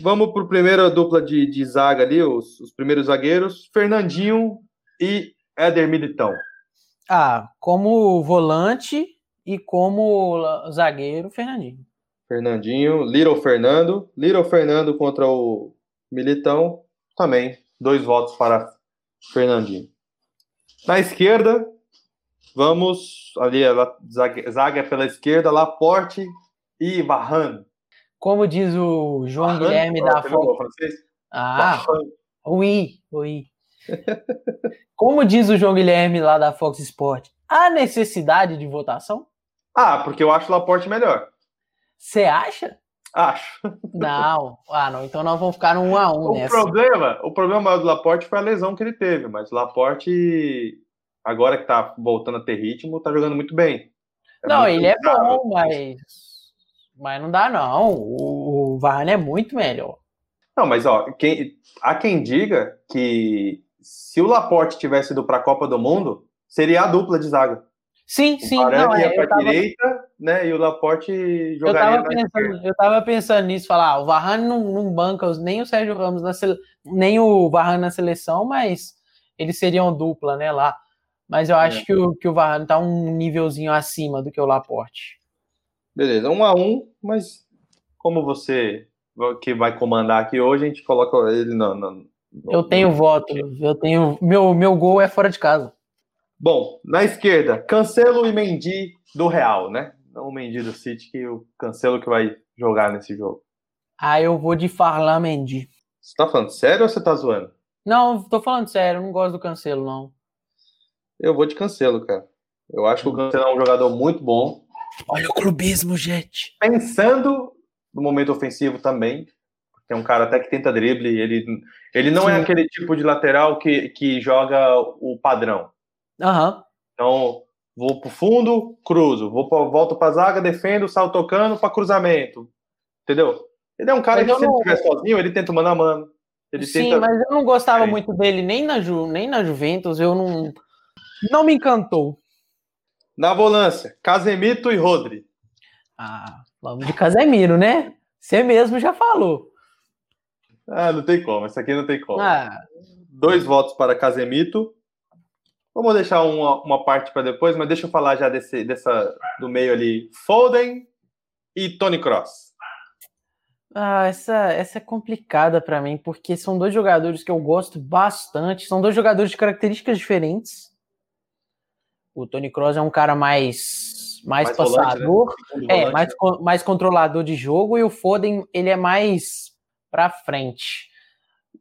Vamos para a primeira dupla de, de zaga ali, os, os, primeiros zagueiros, Fernandinho e Éder Militão. Ah, como volante e como zagueiro, Fernandinho. Fernandinho, Little Fernando, Little Fernando contra o Militão, também, dois votos para Fernandinho. Na esquerda, vamos ali, zaga, zaga pela esquerda, Laporte e Varane. Como diz o João Barran, Guilherme da Fox. Ah, oui, oui. Como diz o João Guilherme lá da Fox Sport, há necessidade de votação? Ah, porque eu acho o Laporte melhor. Você acha? Acho. Não, ah, não. Então nós vamos ficar no 1 a 1 o nessa. Problema, o problema maior do Laporte foi a lesão que ele teve, mas o Laporte, agora que tá voltando a ter ritmo, tá jogando muito bem. É não, muito ele é bom, mas mas não dá, não. O, o Varane é muito melhor. Não, mas ó, quem, há quem diga que se o Laporte tivesse ido para a Copa do Mundo, seria a dupla de zaga. Sim, sim. O não, ia é, para eu tava- direita, né? E o Laporte Eu jogaria tava, na esquerda. pensando, eu tava pensando nisso, falar, ah, o Varane não, não banca nem o Sérgio Ramos na sele- nem o Varane na seleção, mas eles seriam dupla, né, lá. Mas eu acho É. que, o, que o Varane tá um nívelzinho acima do que o Laporte. Beleza, um a um, mas como você que vai comandar aqui hoje, a gente coloca ele no. no- no- Eu tenho voto, eu tenho. Meu, meu gol é fora de casa. Bom, na esquerda, Cancelo e Mendy do Real, né? Não o Mendy do City, que o Cancelo que vai jogar nesse jogo. Ah, eu vou de Farlan Mendy. Você tá falando sério ou você tá zoando? Não, tô falando sério, eu não gosto do Cancelo, não. Eu vou de Cancelo, cara. Eu acho que o Cancelo é um jogador muito bom. Olha o clubismo, gente. Pensando no momento ofensivo também. É um cara até que tenta drible. Ele, ele não é Sim. aquele tipo de lateral que, que joga o padrão. Aham. Então, vou pro fundo, cruzo. Vou pra, volto pra zaga, defendo, saio tocando pra cruzamento. Entendeu? Ele é um cara Mas que se ele não- estiver sozinho, ele tenta mano a mano. Ele Sim, tenta... mas eu não gostava É. muito dele nem na, Ju, nem na Juventus, eu não. Não me encantou. Na volância, Casemito e Rodri. Ah, vamos de Casemiro, né? Você mesmo já falou. Ah, não tem como. Essa aqui não tem como. Ah, Dois votos para Casemito. Vamos deixar uma, uma parte para depois, mas deixa eu falar já desse, dessa do meio ali. Foden e Tony Cross. ah, essa, essa é complicada pra mim, porque são dois jogadores que eu gosto bastante. São dois jogadores de características diferentes. O Tony Kroos é um cara mais, mais, Mais volante, né? passador. É, volante. mais, co- mais controlador de jogo e o Foden, ele é mais pra frente.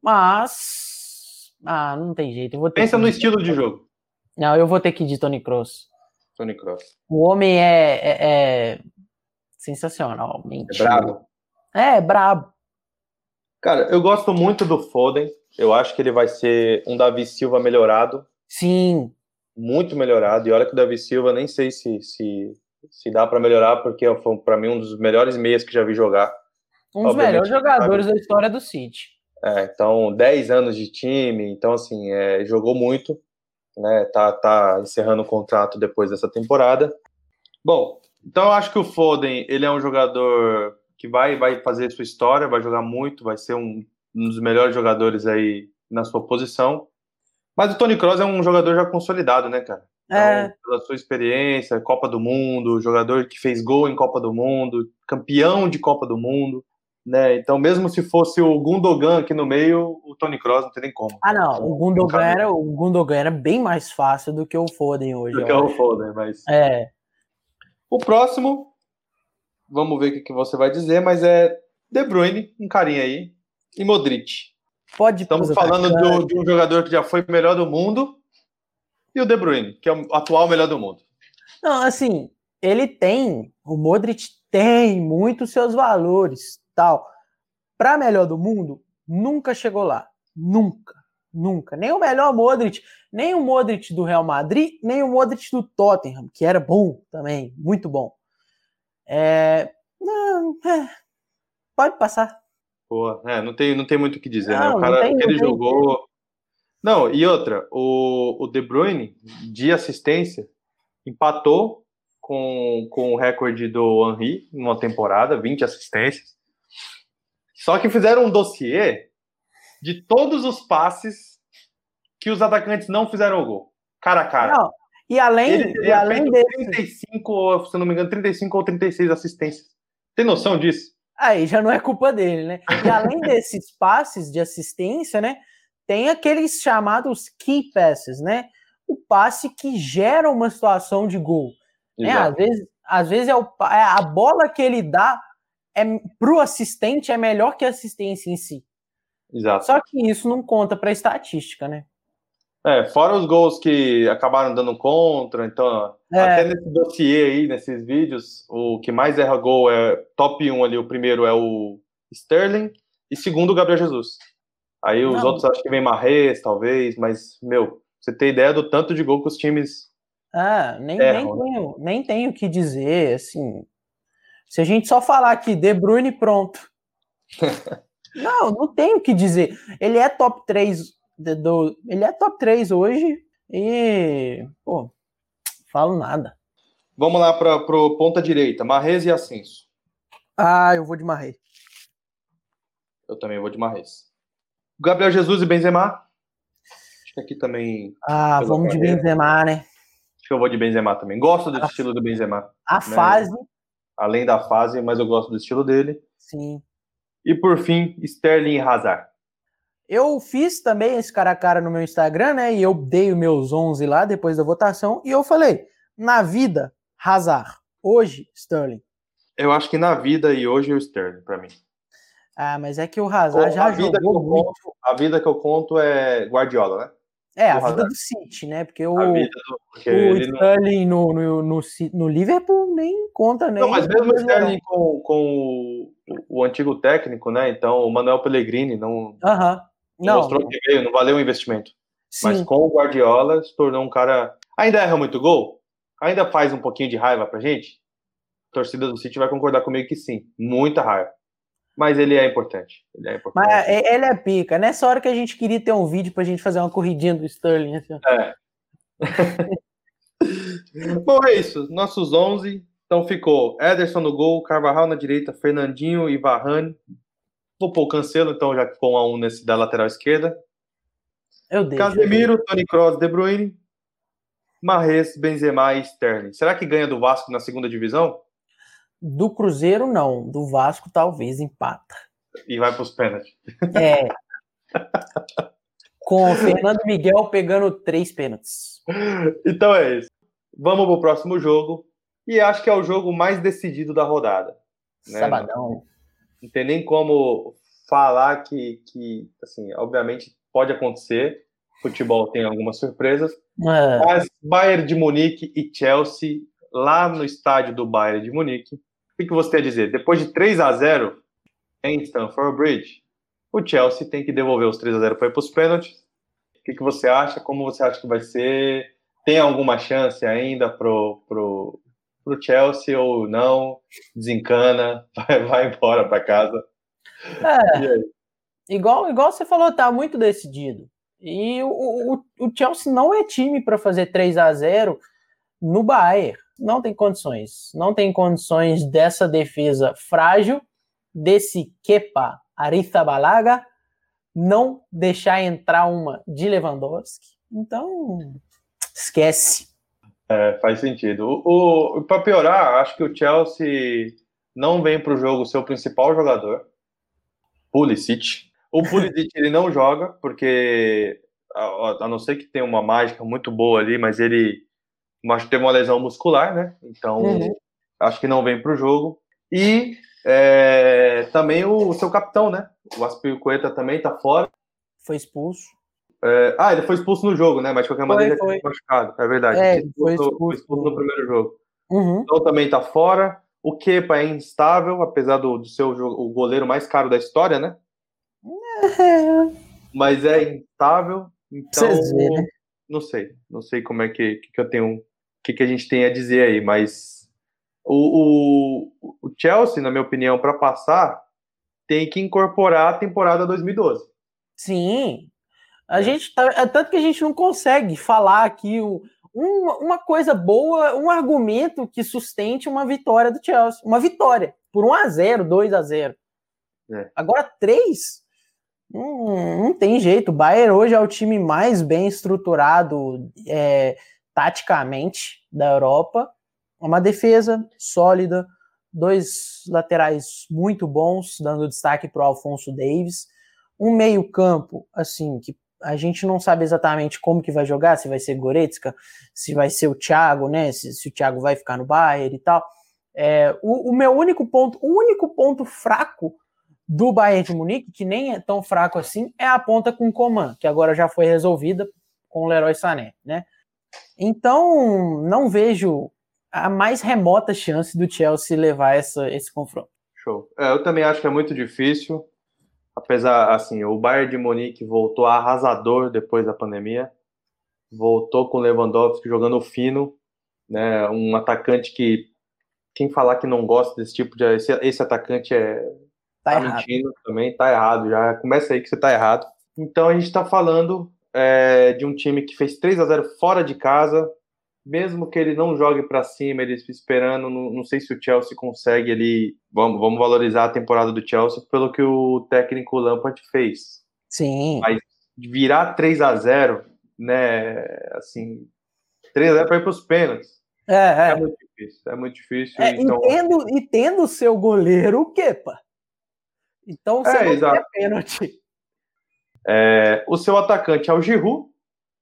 Mas. Ah, não tem jeito. Eu vou ter Pensa que no estilo de jogo. Não, eu vou ter que ir de Tony Kroos. Tony Cross. O homem é, é, é sensacionalmente. É brabo. É, é brabo. Cara, eu gosto muito do Foden. Eu acho que ele vai ser um Davi Silva melhorado. Sim. Muito melhorado. E olha que o Davi Silva nem sei se, se, se dá para melhorar, porque foi para mim um dos melhores meias que já vi jogar. Um dos melhores jogadores da história do City. É, então, 10 anos de time, então assim, é, jogou muito, né? Tá, tá encerrando o contrato depois dessa temporada. Bom, então eu acho que o Foden, ele é um jogador que vai, vai fazer sua história, vai jogar muito, vai ser um, um dos melhores jogadores aí na sua posição. Mas o Tony Kroos é um jogador já consolidado, né, cara? Então, É, pela sua experiência, Copa do Mundo, jogador que fez gol em Copa do Mundo, campeão de Copa do Mundo, né? Então, mesmo se fosse o Gundogan aqui no meio, o Tony Kroos não tem nem como. Ah, não. O Gundogan, era, o Gundogan era bem mais fácil do que o Foden hoje. Do que o. Foden, mas É. o próximo, vamos ver o que, que você vai dizer, mas é De Bruyne, um carinha aí, e Modric. Pode Estamos falando do- de um jogador que já foi melhor do mundo e o De Bruyne, que é o atual melhor do mundo. Não, assim, ele tem, o Modric tem muitos seus valores, tal. Para melhor do mundo, nunca chegou lá, nunca, nunca. Nem o melhor Modric, nem o Modric do Real Madrid, nem o Modric do Tottenham, que era bom também, muito bom. É, não, é, pode passar. Pô, é, não tem, não tem muito o que dizer, né? Não, O não cara tem- ele não tem. jogou. Não, e outra, o, o De Bruyne, de assistência, empatou com, com o recorde do Henry numa temporada, 20 assistências. Só que fizeram um dossiê de todos os passes que os atacantes não fizeram o gol. Cara a cara. Não, e além, Ele e teria além desse, 35, ou, se não me engano, 35 ou 36 assistências. Tem noção disso? Aí já não é culpa dele, né? E além desses passes de assistência, né? Tem aqueles chamados key passes, né? O passe que gera uma situação de gol. Né? Às vezes, às vezes é, o, é a bola que ele dá é, pro assistente é melhor que a assistência em si. Exato. Só que isso não conta para estatística, né? É, fora os gols que acabaram dando contra, então, É. até nesse dossiê aí, nesses vídeos, o que mais erra gol é top 1 ali, o primeiro é o Sterling, e segundo o Gabriel Jesus. Aí os Não. outros acho que vem Marrez, talvez, mas, meu, você tem ideia do tanto de gol que os times. Ah, nem, nem, Erram, né? tenho, nem tenho o que dizer, assim. Se a gente só falar aqui, De Bruyne, pronto. Não, não tenho o que dizer. Ele é top 3 do, ele é top 3 hoje e, pô, falo nada. Vamos lá para o ponta direita, Marrez e Ascenso. Ah, eu vou de Marrez. Eu também vou de Marrez. Gabriel Jesus e Benzema. Acho que aqui também. Ah, vamos de Benzema, né? Acho que eu vou de Benzema também. Gosto do a, estilo do Benzema. A né? fase. Além da fase, mas eu gosto do estilo dele. Sim. E por fim, Sterling e Hazard. Eu fiz também esse cara a cara no meu Instagram, né? E eu dei os meus 11 lá depois da votação. E eu falei: na vida, Hazard. Hoje, Sterling. Eu acho que na vida e hoje é o Sterling, para mim. Ah, mas é que o Hazard já a vida jogou muito. Conto, a vida que eu conto é Guardiola, né? É, a vida do City, né? Porque o, do, porque o Sterling não... no, no, no, no, Liverpool nem conta, nem. Não, mas mesmo o Sterling com, com o, o, antigo técnico, né? Então, o Manuel Pellegrini não, uh -huh. Não mostrou que veio, não valeu o investimento. Sim. Mas com o Guardiola se tornou um cara. Ainda erra muito gol? Ainda faz um pouquinho de raiva pra gente? A torcida do City vai concordar comigo que sim. Muita raiva. Mas ele é importante. Ele é importante. Mas é, ele é pica. Nessa hora que a gente queria ter um vídeo pra gente fazer uma corridinha do Sterling. Assim. É. Bom, é isso. Nossos 11. Então ficou Ederson no gol, Carvajal na direita, Fernandinho e Varane. Vou pôr o Cancelo, então já um a um nesse da lateral esquerda. Eu deixo, Casemiro, eu Tony Kroos, De Bruyne, Marres, Benzema e Sterling. Será que ganha do Vasco na segunda divisão? Do Cruzeiro, não. Do Vasco, talvez empata. E vai para os pênaltis. É. Com o Fernando Miguel pegando três pênaltis. Então é isso. Vamos para o próximo jogo. E acho que é o jogo mais decidido da rodada. Né? Sabadão. Não tem nem como falar que, que, assim, obviamente pode acontecer. Futebol tem algumas surpresas. É. Mas Bayern de Munique e Chelsea, lá no estádio do Bayern de Munique, que, que você tem a dizer? Depois de 3 a 0 em Stamford Bridge, o Chelsea tem que devolver os 3 a 0 para ir para os pênaltis. O que, que você acha? Como você acha que vai ser? Tem alguma chance ainda pro, pro, pro Chelsea ou não? Desencana, vai, vai embora para casa. É, igual, igual você falou, tá muito decidido. E o, o, o Chelsea não é time para fazer 3 a 0 no Bayern não tem condições. Não tem condições dessa defesa frágil, desse Kepa Arrizabalaga, não deixar entrar uma de Lewandowski. Então, esquece. É, faz sentido. O, o para piorar, acho que o Chelsea não vem para o jogo seu principal jogador, Pulisic. O Pulisic ele não joga porque a, a não ser que tenha uma mágica muito boa ali, mas ele mas teve uma lesão muscular, né? Então uhum. acho que não vem para o jogo. E é, também o seu capitão, né? O Aspiricueta também está fora. Foi expulso. É, ah, ele foi expulso no jogo, né? Mas de qualquer maneira foi, ele foi machucado, é verdade. É, ele foi expulso, foi expulso no primeiro jogo. Uhum. Então também está fora. O Kepa é instável, apesar do, do ser o, goleiro mais caro da história, né? É. Mas é instável. Então, ver, né? não sei. Não sei como é que, que eu tenho que, que a gente tem a dizer aí, mas o, o, o Chelsea, na minha opinião, para passar, tem que incorporar a temporada 2012. Sim. A é. gente tá, é tanto que a gente não consegue falar aqui um, uma coisa boa, um argumento que sustente uma vitória do Chelsea. Uma vitória por 1 a 0 2 a 0 é. Agora, 3 hum, não tem jeito. O Bayern hoje é o time mais bem estruturado, é, taticamente da Europa. Uma defesa sólida, dois laterais muito bons, dando destaque para o Alfonso Davis. Um meio-campo, assim, que a gente não sabe exatamente como que vai jogar, se vai ser Goretzka, se vai ser o Thiago, né? Se, se o Thiago vai ficar no Bayern e tal. É, o, o, meu único ponto, o único ponto fraco do Bayern de Munique, que nem é tão fraco assim, é a ponta com Coman, que agora já foi resolvida com o Leroy Sané, né? Então, não vejo a mais remota chance do Chelsea levar essa, esse confronto. Show. É, eu também acho que é muito difícil. Apesar, assim, o Bayern de Munique voltou arrasador depois da pandemia. Voltou com Lewandowski jogando fino, né? Um atacante que quem falar que não gosta desse tipo de esse, esse atacante é Tá, tá mentindo também, tá errado. Já começa aí que você tá errado. Então a gente está falando é, de um time que fez 3 a 0 fora de casa, mesmo que ele não jogue para cima, ele esperando, não, não, sei se o Chelsea consegue ali, vamos, vamos valorizar a temporada do Chelsea pelo que o técnico Lampard fez. Sim. Mas virar 3 a 0 né, assim, 3 a 0 para ir para os pênaltis. É, é. é muito difícil, é muito difícil. É, então... e, tendo, e tendo seu goleiro o Kepa. Então você é, não pênalti. É, o seu atacante é o Giroud,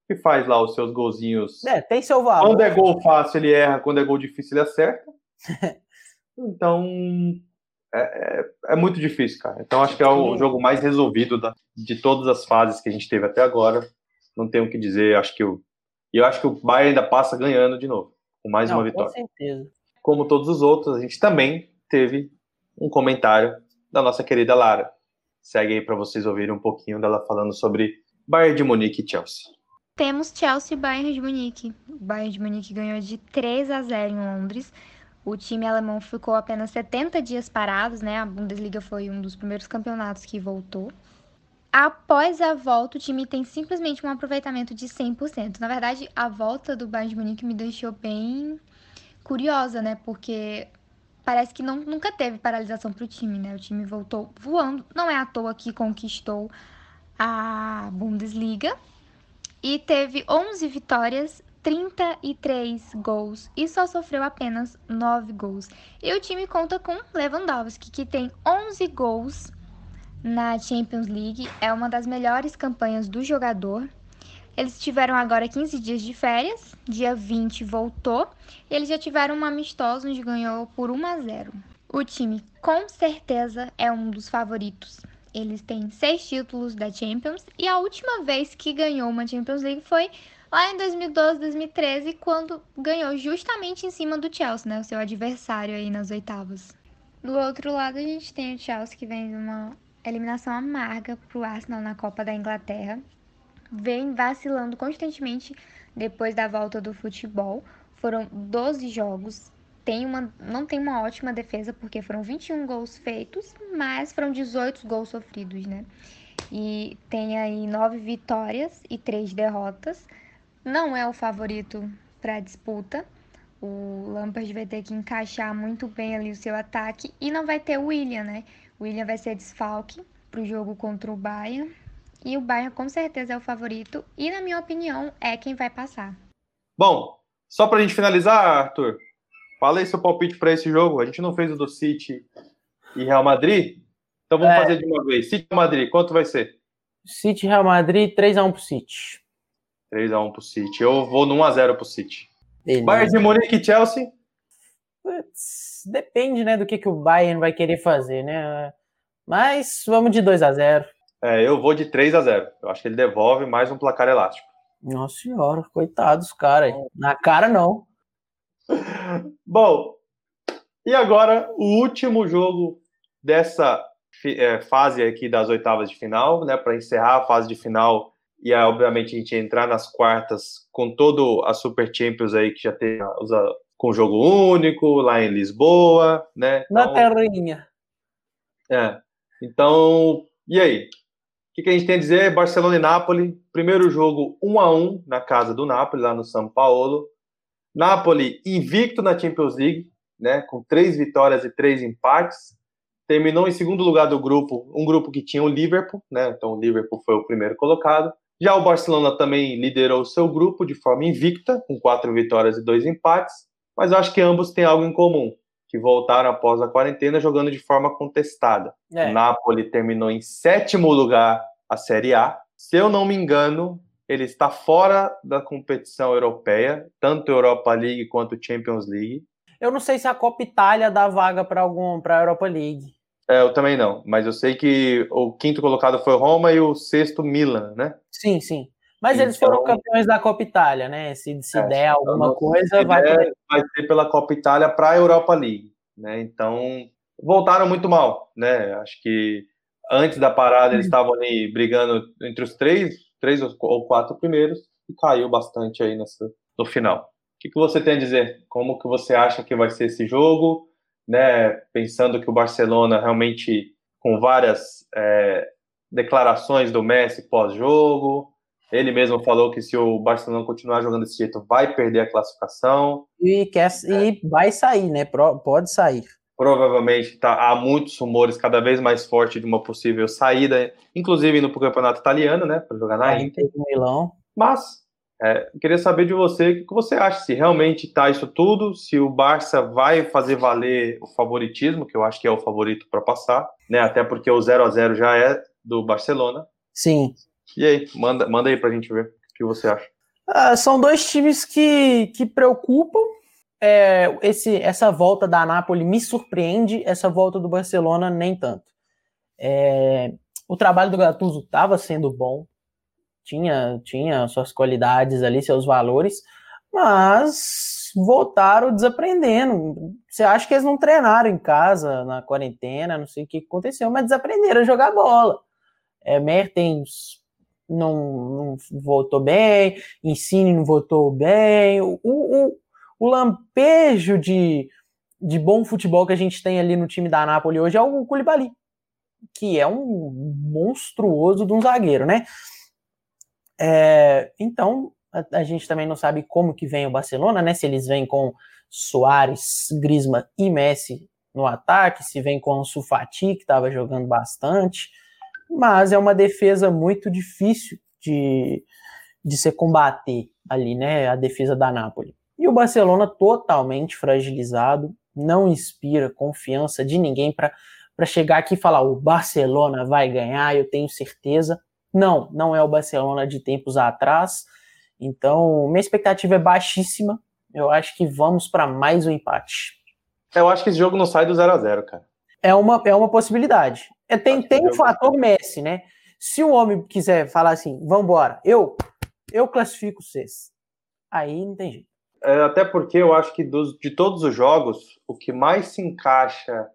que faz lá os seus golzinhos. É, tem seu valor. Quando é gol fácil, ele erra, quando é gol difícil, ele acerta. então, é, é, é, muito difícil, cara. Então, acho que é o jogo mais resolvido da, de todas as fases que a gente teve até agora. Não tenho o que dizer. Acho que o, e eu acho que o Bayern ainda passa ganhando de novo, com mais Não, uma vitória. Com certeza. Como todos os outros, a gente também teve um comentário da nossa querida Lara. Segue aí para vocês ouvirem um pouquinho dela falando sobre Bayern de Munique e Chelsea. Temos Chelsea e Bayern de Munique. O Bayern de Munique ganhou de 3 a 0 em Londres. O time alemão ficou apenas 70 dias parados, né? A Bundesliga foi um dos primeiros campeonatos que voltou. Após a volta, o time tem simplesmente um aproveitamento de 100%. Na verdade, a volta do Bayern de Munique me deixou bem curiosa, né? Porque parece que não, nunca teve paralisação para o time, né? O time voltou voando. Não é à toa que conquistou a Bundesliga e teve 11 vitórias, 33 gols e só sofreu apenas 9 gols. E o time conta com Lewandowski, que tem 11 gols na Champions League. É uma das melhores campanhas do jogador. Eles tiveram agora 15 dias de férias, dia 20 voltou, e eles já tiveram uma amistosa onde ganhou por 1 a 0. O time com certeza é um dos favoritos. Eles têm seis títulos da Champions e a última vez que ganhou uma Champions League foi lá em 2012, 2013, quando ganhou justamente em cima do Chelsea, né, o seu adversário aí nas oitavas. Do outro lado, a gente tem o Chelsea que vem de uma eliminação amarga para o Arsenal na Copa da Inglaterra vem vacilando constantemente depois da volta do futebol. Foram 12 jogos. Tem uma, não tem uma ótima defesa, porque foram 21 gols feitos, mas foram 18 gols sofridos, né? E tem aí 9 vitórias e 3 derrotas. Não é o favorito para a disputa. O Lampard vai ter que encaixar muito bem ali o seu ataque e não vai ter o William, né? O William vai ser desfalque para o jogo contra o Bayern. E o Bayern com certeza é o favorito e, na minha opinião, é quem vai passar. Bom, só para a gente finalizar, Arthur, fala aí seu palpite para esse jogo. A gente não fez o do City e Real Madrid, então vamos é... fazer de uma vez. City e Madrid, quanto vai ser? City e Real Madrid, 3x1 pro City. 3x1 pro City. Eu vou no 1x0 pro City. Beleza. Bayern de Munique e Chelsea? depende, né, do que, que o Bayern vai querer fazer, né? Mas vamos de 2 a 0 é, eu vou de 3 a 0 Eu acho que ele devolve mais um placar elástico. Nossa senhora, coitados, cara. Na cara, não. Bom, e agora o último jogo dessa é, fase aqui das oitavas de final, né? Para encerrar a fase de final e obviamente a gente entrar nas quartas com todo a Super Champions aí que já tem usa, com jogo único lá em Lisboa, né? Então, Na terrinha. É. Então, e aí? que, que a gente tem a dizer? Barcelona e Napoli, primeiro jogo 1 a 1 na casa do Napoli, lá no São Paulo. Napoli invicto na Champions League, né, com três vitórias e três empates. Terminou em segundo lugar do grupo, um grupo que tinha o Liverpool, né? Então o Liverpool foi o primeiro colocado. Já o Barcelona também liderou o seu grupo de forma invicta, com quatro vitórias e dois empates. Mas eu acho que ambos têm algo em comum que voltaram após a quarentena jogando de forma contestada. É. O Napoli terminou em sétimo lugar a Série A. Se eu não me engano, ele está fora da competição europeia, tanto Europa League quanto Champions League. Eu não sei se a Copa Itália dá vaga para algum para a Europa League. É, eu também não, mas eu sei que o quinto colocado foi Roma e o sexto Milan, né? Sim, sim. Mas então, eles foram então- campeões da Copa Itália, né? Se, se é, der alguma coisa, vai, der, vai ser pela Copa Itália para a Europa League, né? Então voltaram muito mal, né? Acho que antes da parada eles estavam ali brigando entre os três, três ou quatro primeiros e caiu bastante aí nessa, no final. O que, que você tem a dizer? Como que você acha que vai ser esse jogo? Né? Pensando que o Barcelona realmente com várias é, declarações do Messi pós-jogo. Ele mesmo falou que se o Barcelona continuar jogando desse jeito, vai perder a classificação. E, quer, e vai sair, né? Pode sair. Provavelmente tá, há muitos rumores cada vez mais fortes de uma possível saída, inclusive indo para o campeonato italiano, né? Para jogar na Inter. Milão. Mas é, queria saber de você o que você acha, se realmente está isso tudo, se o Barça vai fazer valer o favoritismo, que eu acho que é o favorito para passar, né? Até porque o 0 a 0 já é do Barcelona. Sim. E aí, manda, manda aí para a gente ver o que você acha. Ah, são dois times que, que preocupam. É, esse, essa volta da Napoli me surpreende, essa volta do Barcelona nem tanto. É, o trabalho do Gattuso estava sendo bom, tinha, tinha suas qualidades ali, seus valores, mas voltaram desaprendendo. Você acha que eles não treinaram em casa, na quarentena, não sei o que aconteceu, mas desaprenderam a jogar bola. É, Mertens não, não voltou bem, Ensine não voltou bem, o, o, o lampejo de, de bom futebol que a gente tem ali no time da Napoli hoje é o Koulibaly, que é um monstruoso de um zagueiro, né? É, então, a, a, gente também não sabe como que vem o Barcelona, né? Se eles vêm com Soares, Griezmann e Messi no ataque, se vem com o Sufati, que estava jogando bastante, mas é uma defesa muito difícil de, de se combater ali, né? A defesa da Napoli. E o Barcelona totalmente fragilizado, não inspira confiança de ninguém para chegar aqui e falar: o Barcelona vai ganhar, eu tenho certeza. Não, não é o Barcelona de tempos atrás. Então, minha expectativa é baixíssima. Eu acho que vamos para mais um empate. Eu acho que esse jogo não sai do 0 a 0 cara. É uma, é uma possibilidade. É, tem tem o fator Messi, né? Se o homem quiser falar assim, vamos embora, eu, eu classifico vocês. Aí não tem jeito. É, até porque eu acho que dos, de todos os jogos, o que mais se encaixa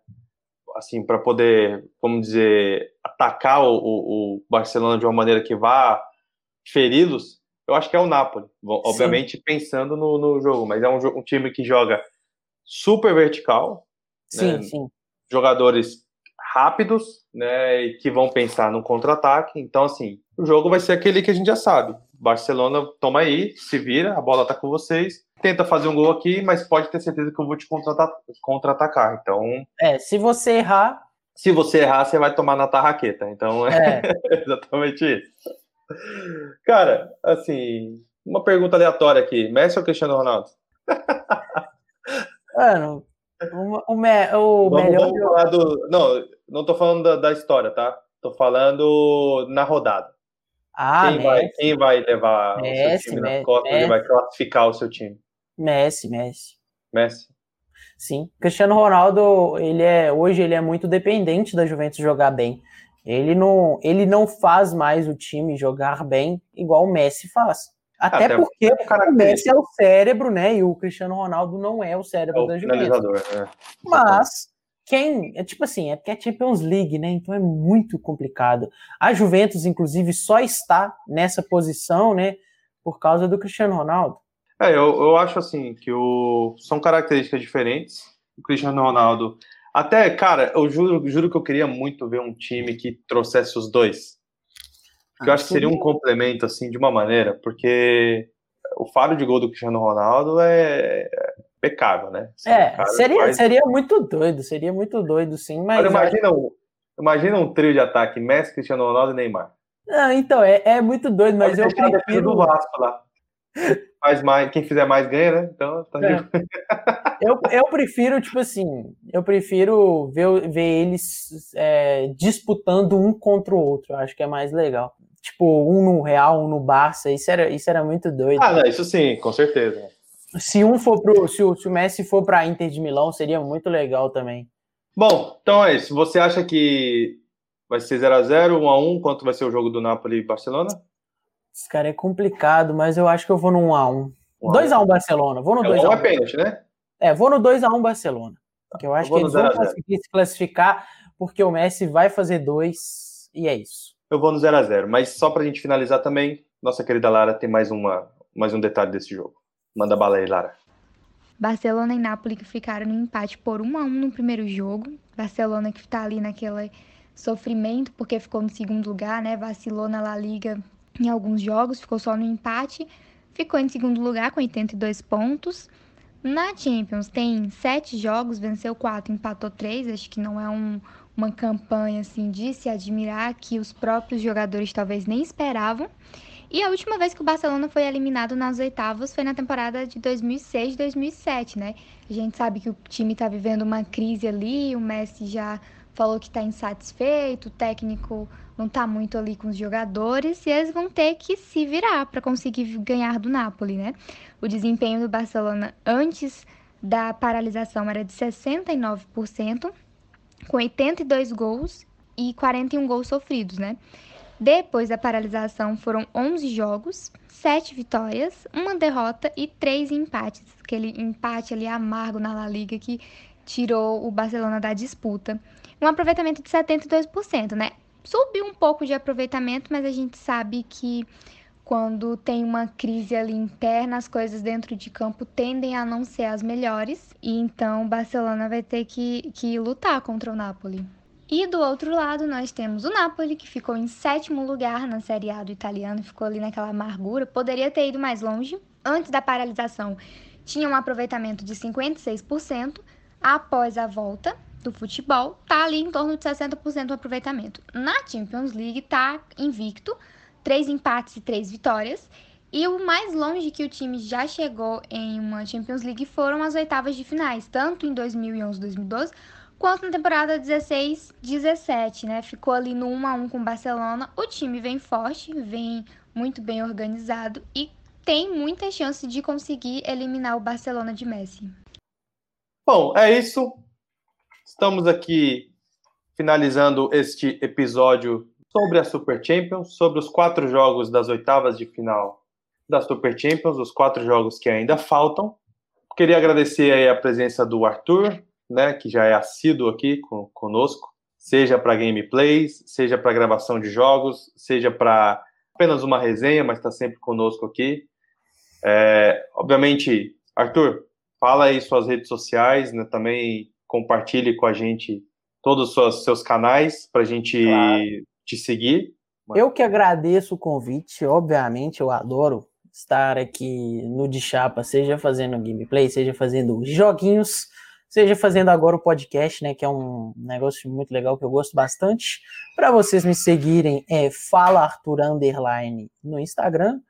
assim, para poder, vamos dizer, atacar o, o, Barcelona de uma maneira que vá feri-los, eu acho que é o Napoli. Obviamente Sim. pensando no, no, jogo, mas é um, um, time que joga super vertical. Sim, né? sim. Jogadores rápidos, né, e que vão pensar no contra-ataque. Então, assim, o jogo vai ser aquele que a gente já sabe. Barcelona toma aí, se vira, a bola tá com vocês tenta fazer um gol aqui, mas pode ter certeza que eu vou te contra-atacar. Então. É, se você errar. Se você errar, você vai tomar na tarraqueta. Então é, é exatamente isso. Cara, assim, uma pergunta aleatória aqui: Messi ou Cristiano Ronaldo? Mano, o, me, o vamos, melhor. Vamos do, não, não tô falando da, da, história, tá? Tô falando na rodada. Ah, quem, vai, quem vai levar Messi, o seu time Messi, nas costas Messi. e vai classificar o seu time? Messi, Messi. Messi. Sim, Cristiano Ronaldo, ele é hoje ele é muito dependente da Juventus jogar bem. Ele não, ele não faz mais o time jogar bem igual o Messi faz. Até, Até porque o, o Messi é o cérebro, né? E o Cristiano Ronaldo não é o cérebro é o da Juventus. Né? Mas quem, é tipo assim, é porque é Champions League, né? Então é muito complicado. A Juventus, inclusive, só está nessa posição, né? Por causa do Cristiano Ronaldo. É, eu, eu acho assim que o, são características diferentes. O Cristiano Ronaldo. Até, cara, eu juro, juro que eu queria muito ver um time que trouxesse os dois. eu acho que seria um complemento, assim, de uma maneira, porque o faro de gol do Cristiano Ronaldo é pecável, né? Assim, é, seria, faz... seria muito doido, seria muito doido, sim, mas... Imagina, um, imagina um trio de ataque, Messi, Cristiano Ronaldo e Neymar. Não, então, é, é muito doido, mas eu prefiro... do Vasco lá faz mais, quem fizer mais ganha, né? Então tá é. eu, eu prefiro, tipo assim, eu prefiro ver, ver eles é, disputando um contra o outro. Eu acho que é mais legal. Tipo, um no Real, um no Barça, isso era, isso era muito doido. Ah, não, isso sim, com certeza. Se um for pro. Se o, se o Messi for para Inter de Milão, seria muito legal também. Bom, então é isso. Você acha que vai ser 0x0, 1x1? Quanto vai ser o jogo do Napoli e Barcelona? Esse cara é complicado, mas eu acho que eu vou no 1x1. 2x1 Barcelona. Vou no 2x1. É, é pênalti, né? É, vou no 2x1 Barcelona. Porque eu acho eu que eles vão conseguir se classificar, porque o Messi vai fazer dois e é isso. Eu vou no 0x0. Mas só pra gente finalizar também, nossa querida Lara tem mais, uma, mais um detalhe desse jogo. Manda bala aí, Lara. Barcelona e Napoli que ficaram no empate por 1 a 1 no primeiro jogo. Barcelona que está ali naquela sofrimento porque ficou no segundo lugar, né? Vacilou na La Liga em alguns jogos, ficou só no empate, ficou em segundo lugar com 82 pontos. Na Champions tem sete jogos, venceu quatro, empatou três. Acho que não é um, uma campanha assim de se admirar que os próprios jogadores talvez nem esperavam. E a última vez que o Barcelona foi eliminado nas oitavas foi na temporada de 2006-2007, né? A gente sabe que o time está vivendo uma crise ali, o Messi já falou que está insatisfeito, o técnico não está muito ali com os jogadores e eles vão ter que se virar para conseguir ganhar do Napoli, né? O desempenho do Barcelona antes da paralisação era de 69%, com 82 gols e 41 gols sofridos, né? Depois da paralisação foram 11 jogos, 7 vitórias, uma derrota e 3 empates. Aquele empate ali amargo na La Liga que tirou o Barcelona da disputa. Um aproveitamento de 72%, né? subiu um pouco de aproveitamento, mas a gente sabe que quando tem uma crise ali interna, as coisas dentro de campo tendem a não ser as melhores. E então o Barcelona vai ter que, que lutar contra o Napoli. E do outro lado, nós temos o Napoli, que ficou em sétimo lugar na Série A do italiano, ficou ali naquela amargura, poderia ter ido mais longe. Antes da paralisação, tinha um aproveitamento de 56%. Após a volta, do futebol, tá ali em torno de 60% do aproveitamento. Na Champions League tá invicto, três empates e três vitórias. E o mais longe que o time já chegou em uma Champions League foram as oitavas de finais, tanto em 2011, 2012, quanto na temporada 16, 17, né? Ficou ali no 1 a 1 com o Barcelona. O time vem forte, vem muito bem organizado e tem muita chance de conseguir eliminar o Barcelona de Messi. Bom, é isso. Estamos aqui finalizando este episódio sobre a Super Champions, sobre os quatro jogos das oitavas de final da Super Champions, os quatro jogos que ainda faltam. Queria agradecer aí a presença do Arthur, né, que já é assíduo aqui com, conosco, seja para gameplays, seja para gravação de jogos, seja para apenas uma resenha, mas está sempre conosco aqui. É, obviamente, Arthur, fala aí suas redes sociais, né, também compartilhe com a gente todos os seus canais para a gente claro. te seguir. Eu que agradeço o convite, obviamente eu adoro estar aqui no De Chapa, seja fazendo gameplay, seja fazendo joguinhos, seja fazendo agora o podcast, né, que é um negócio muito legal que eu gosto bastante. Para vocês me seguirem, é Fala Arthur Underline no Instagram,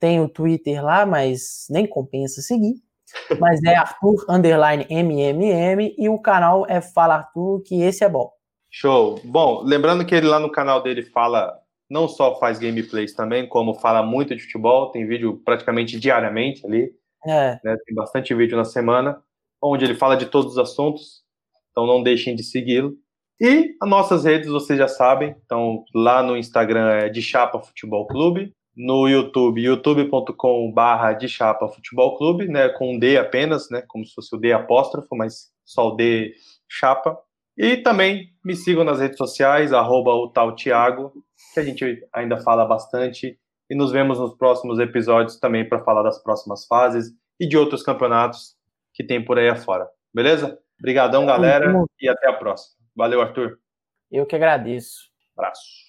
tem o Twitter lá, mas nem compensa seguir. Mas é Arthur underline MMM e o canal é Fala Arthur, que esse é bom. Show. Bom, lembrando que ele lá no canal dele fala, não só faz gameplays também, como fala muito de futebol, tem vídeo praticamente diariamente ali. É. Né, tem bastante vídeo na semana, onde ele fala de todos os assuntos, então não deixem de segui-lo. E as nossas redes vocês já sabem, então lá no Instagram é de Chapa Futebol Clube, no YouTube, youtube.com/barra de Chapa Futebol Clube, né, com um D apenas, né, como se fosse o D apóstrofo, mas só o D Chapa. E também me sigam nas redes sociais, arroba o tal Thiago, que a gente ainda fala bastante. E nos vemos nos próximos episódios também para falar das próximas fases e de outros campeonatos que tem por aí afora. Beleza? Obrigadão, galera, e até a próxima. Valeu, Arthur. Eu que agradeço. Abraço.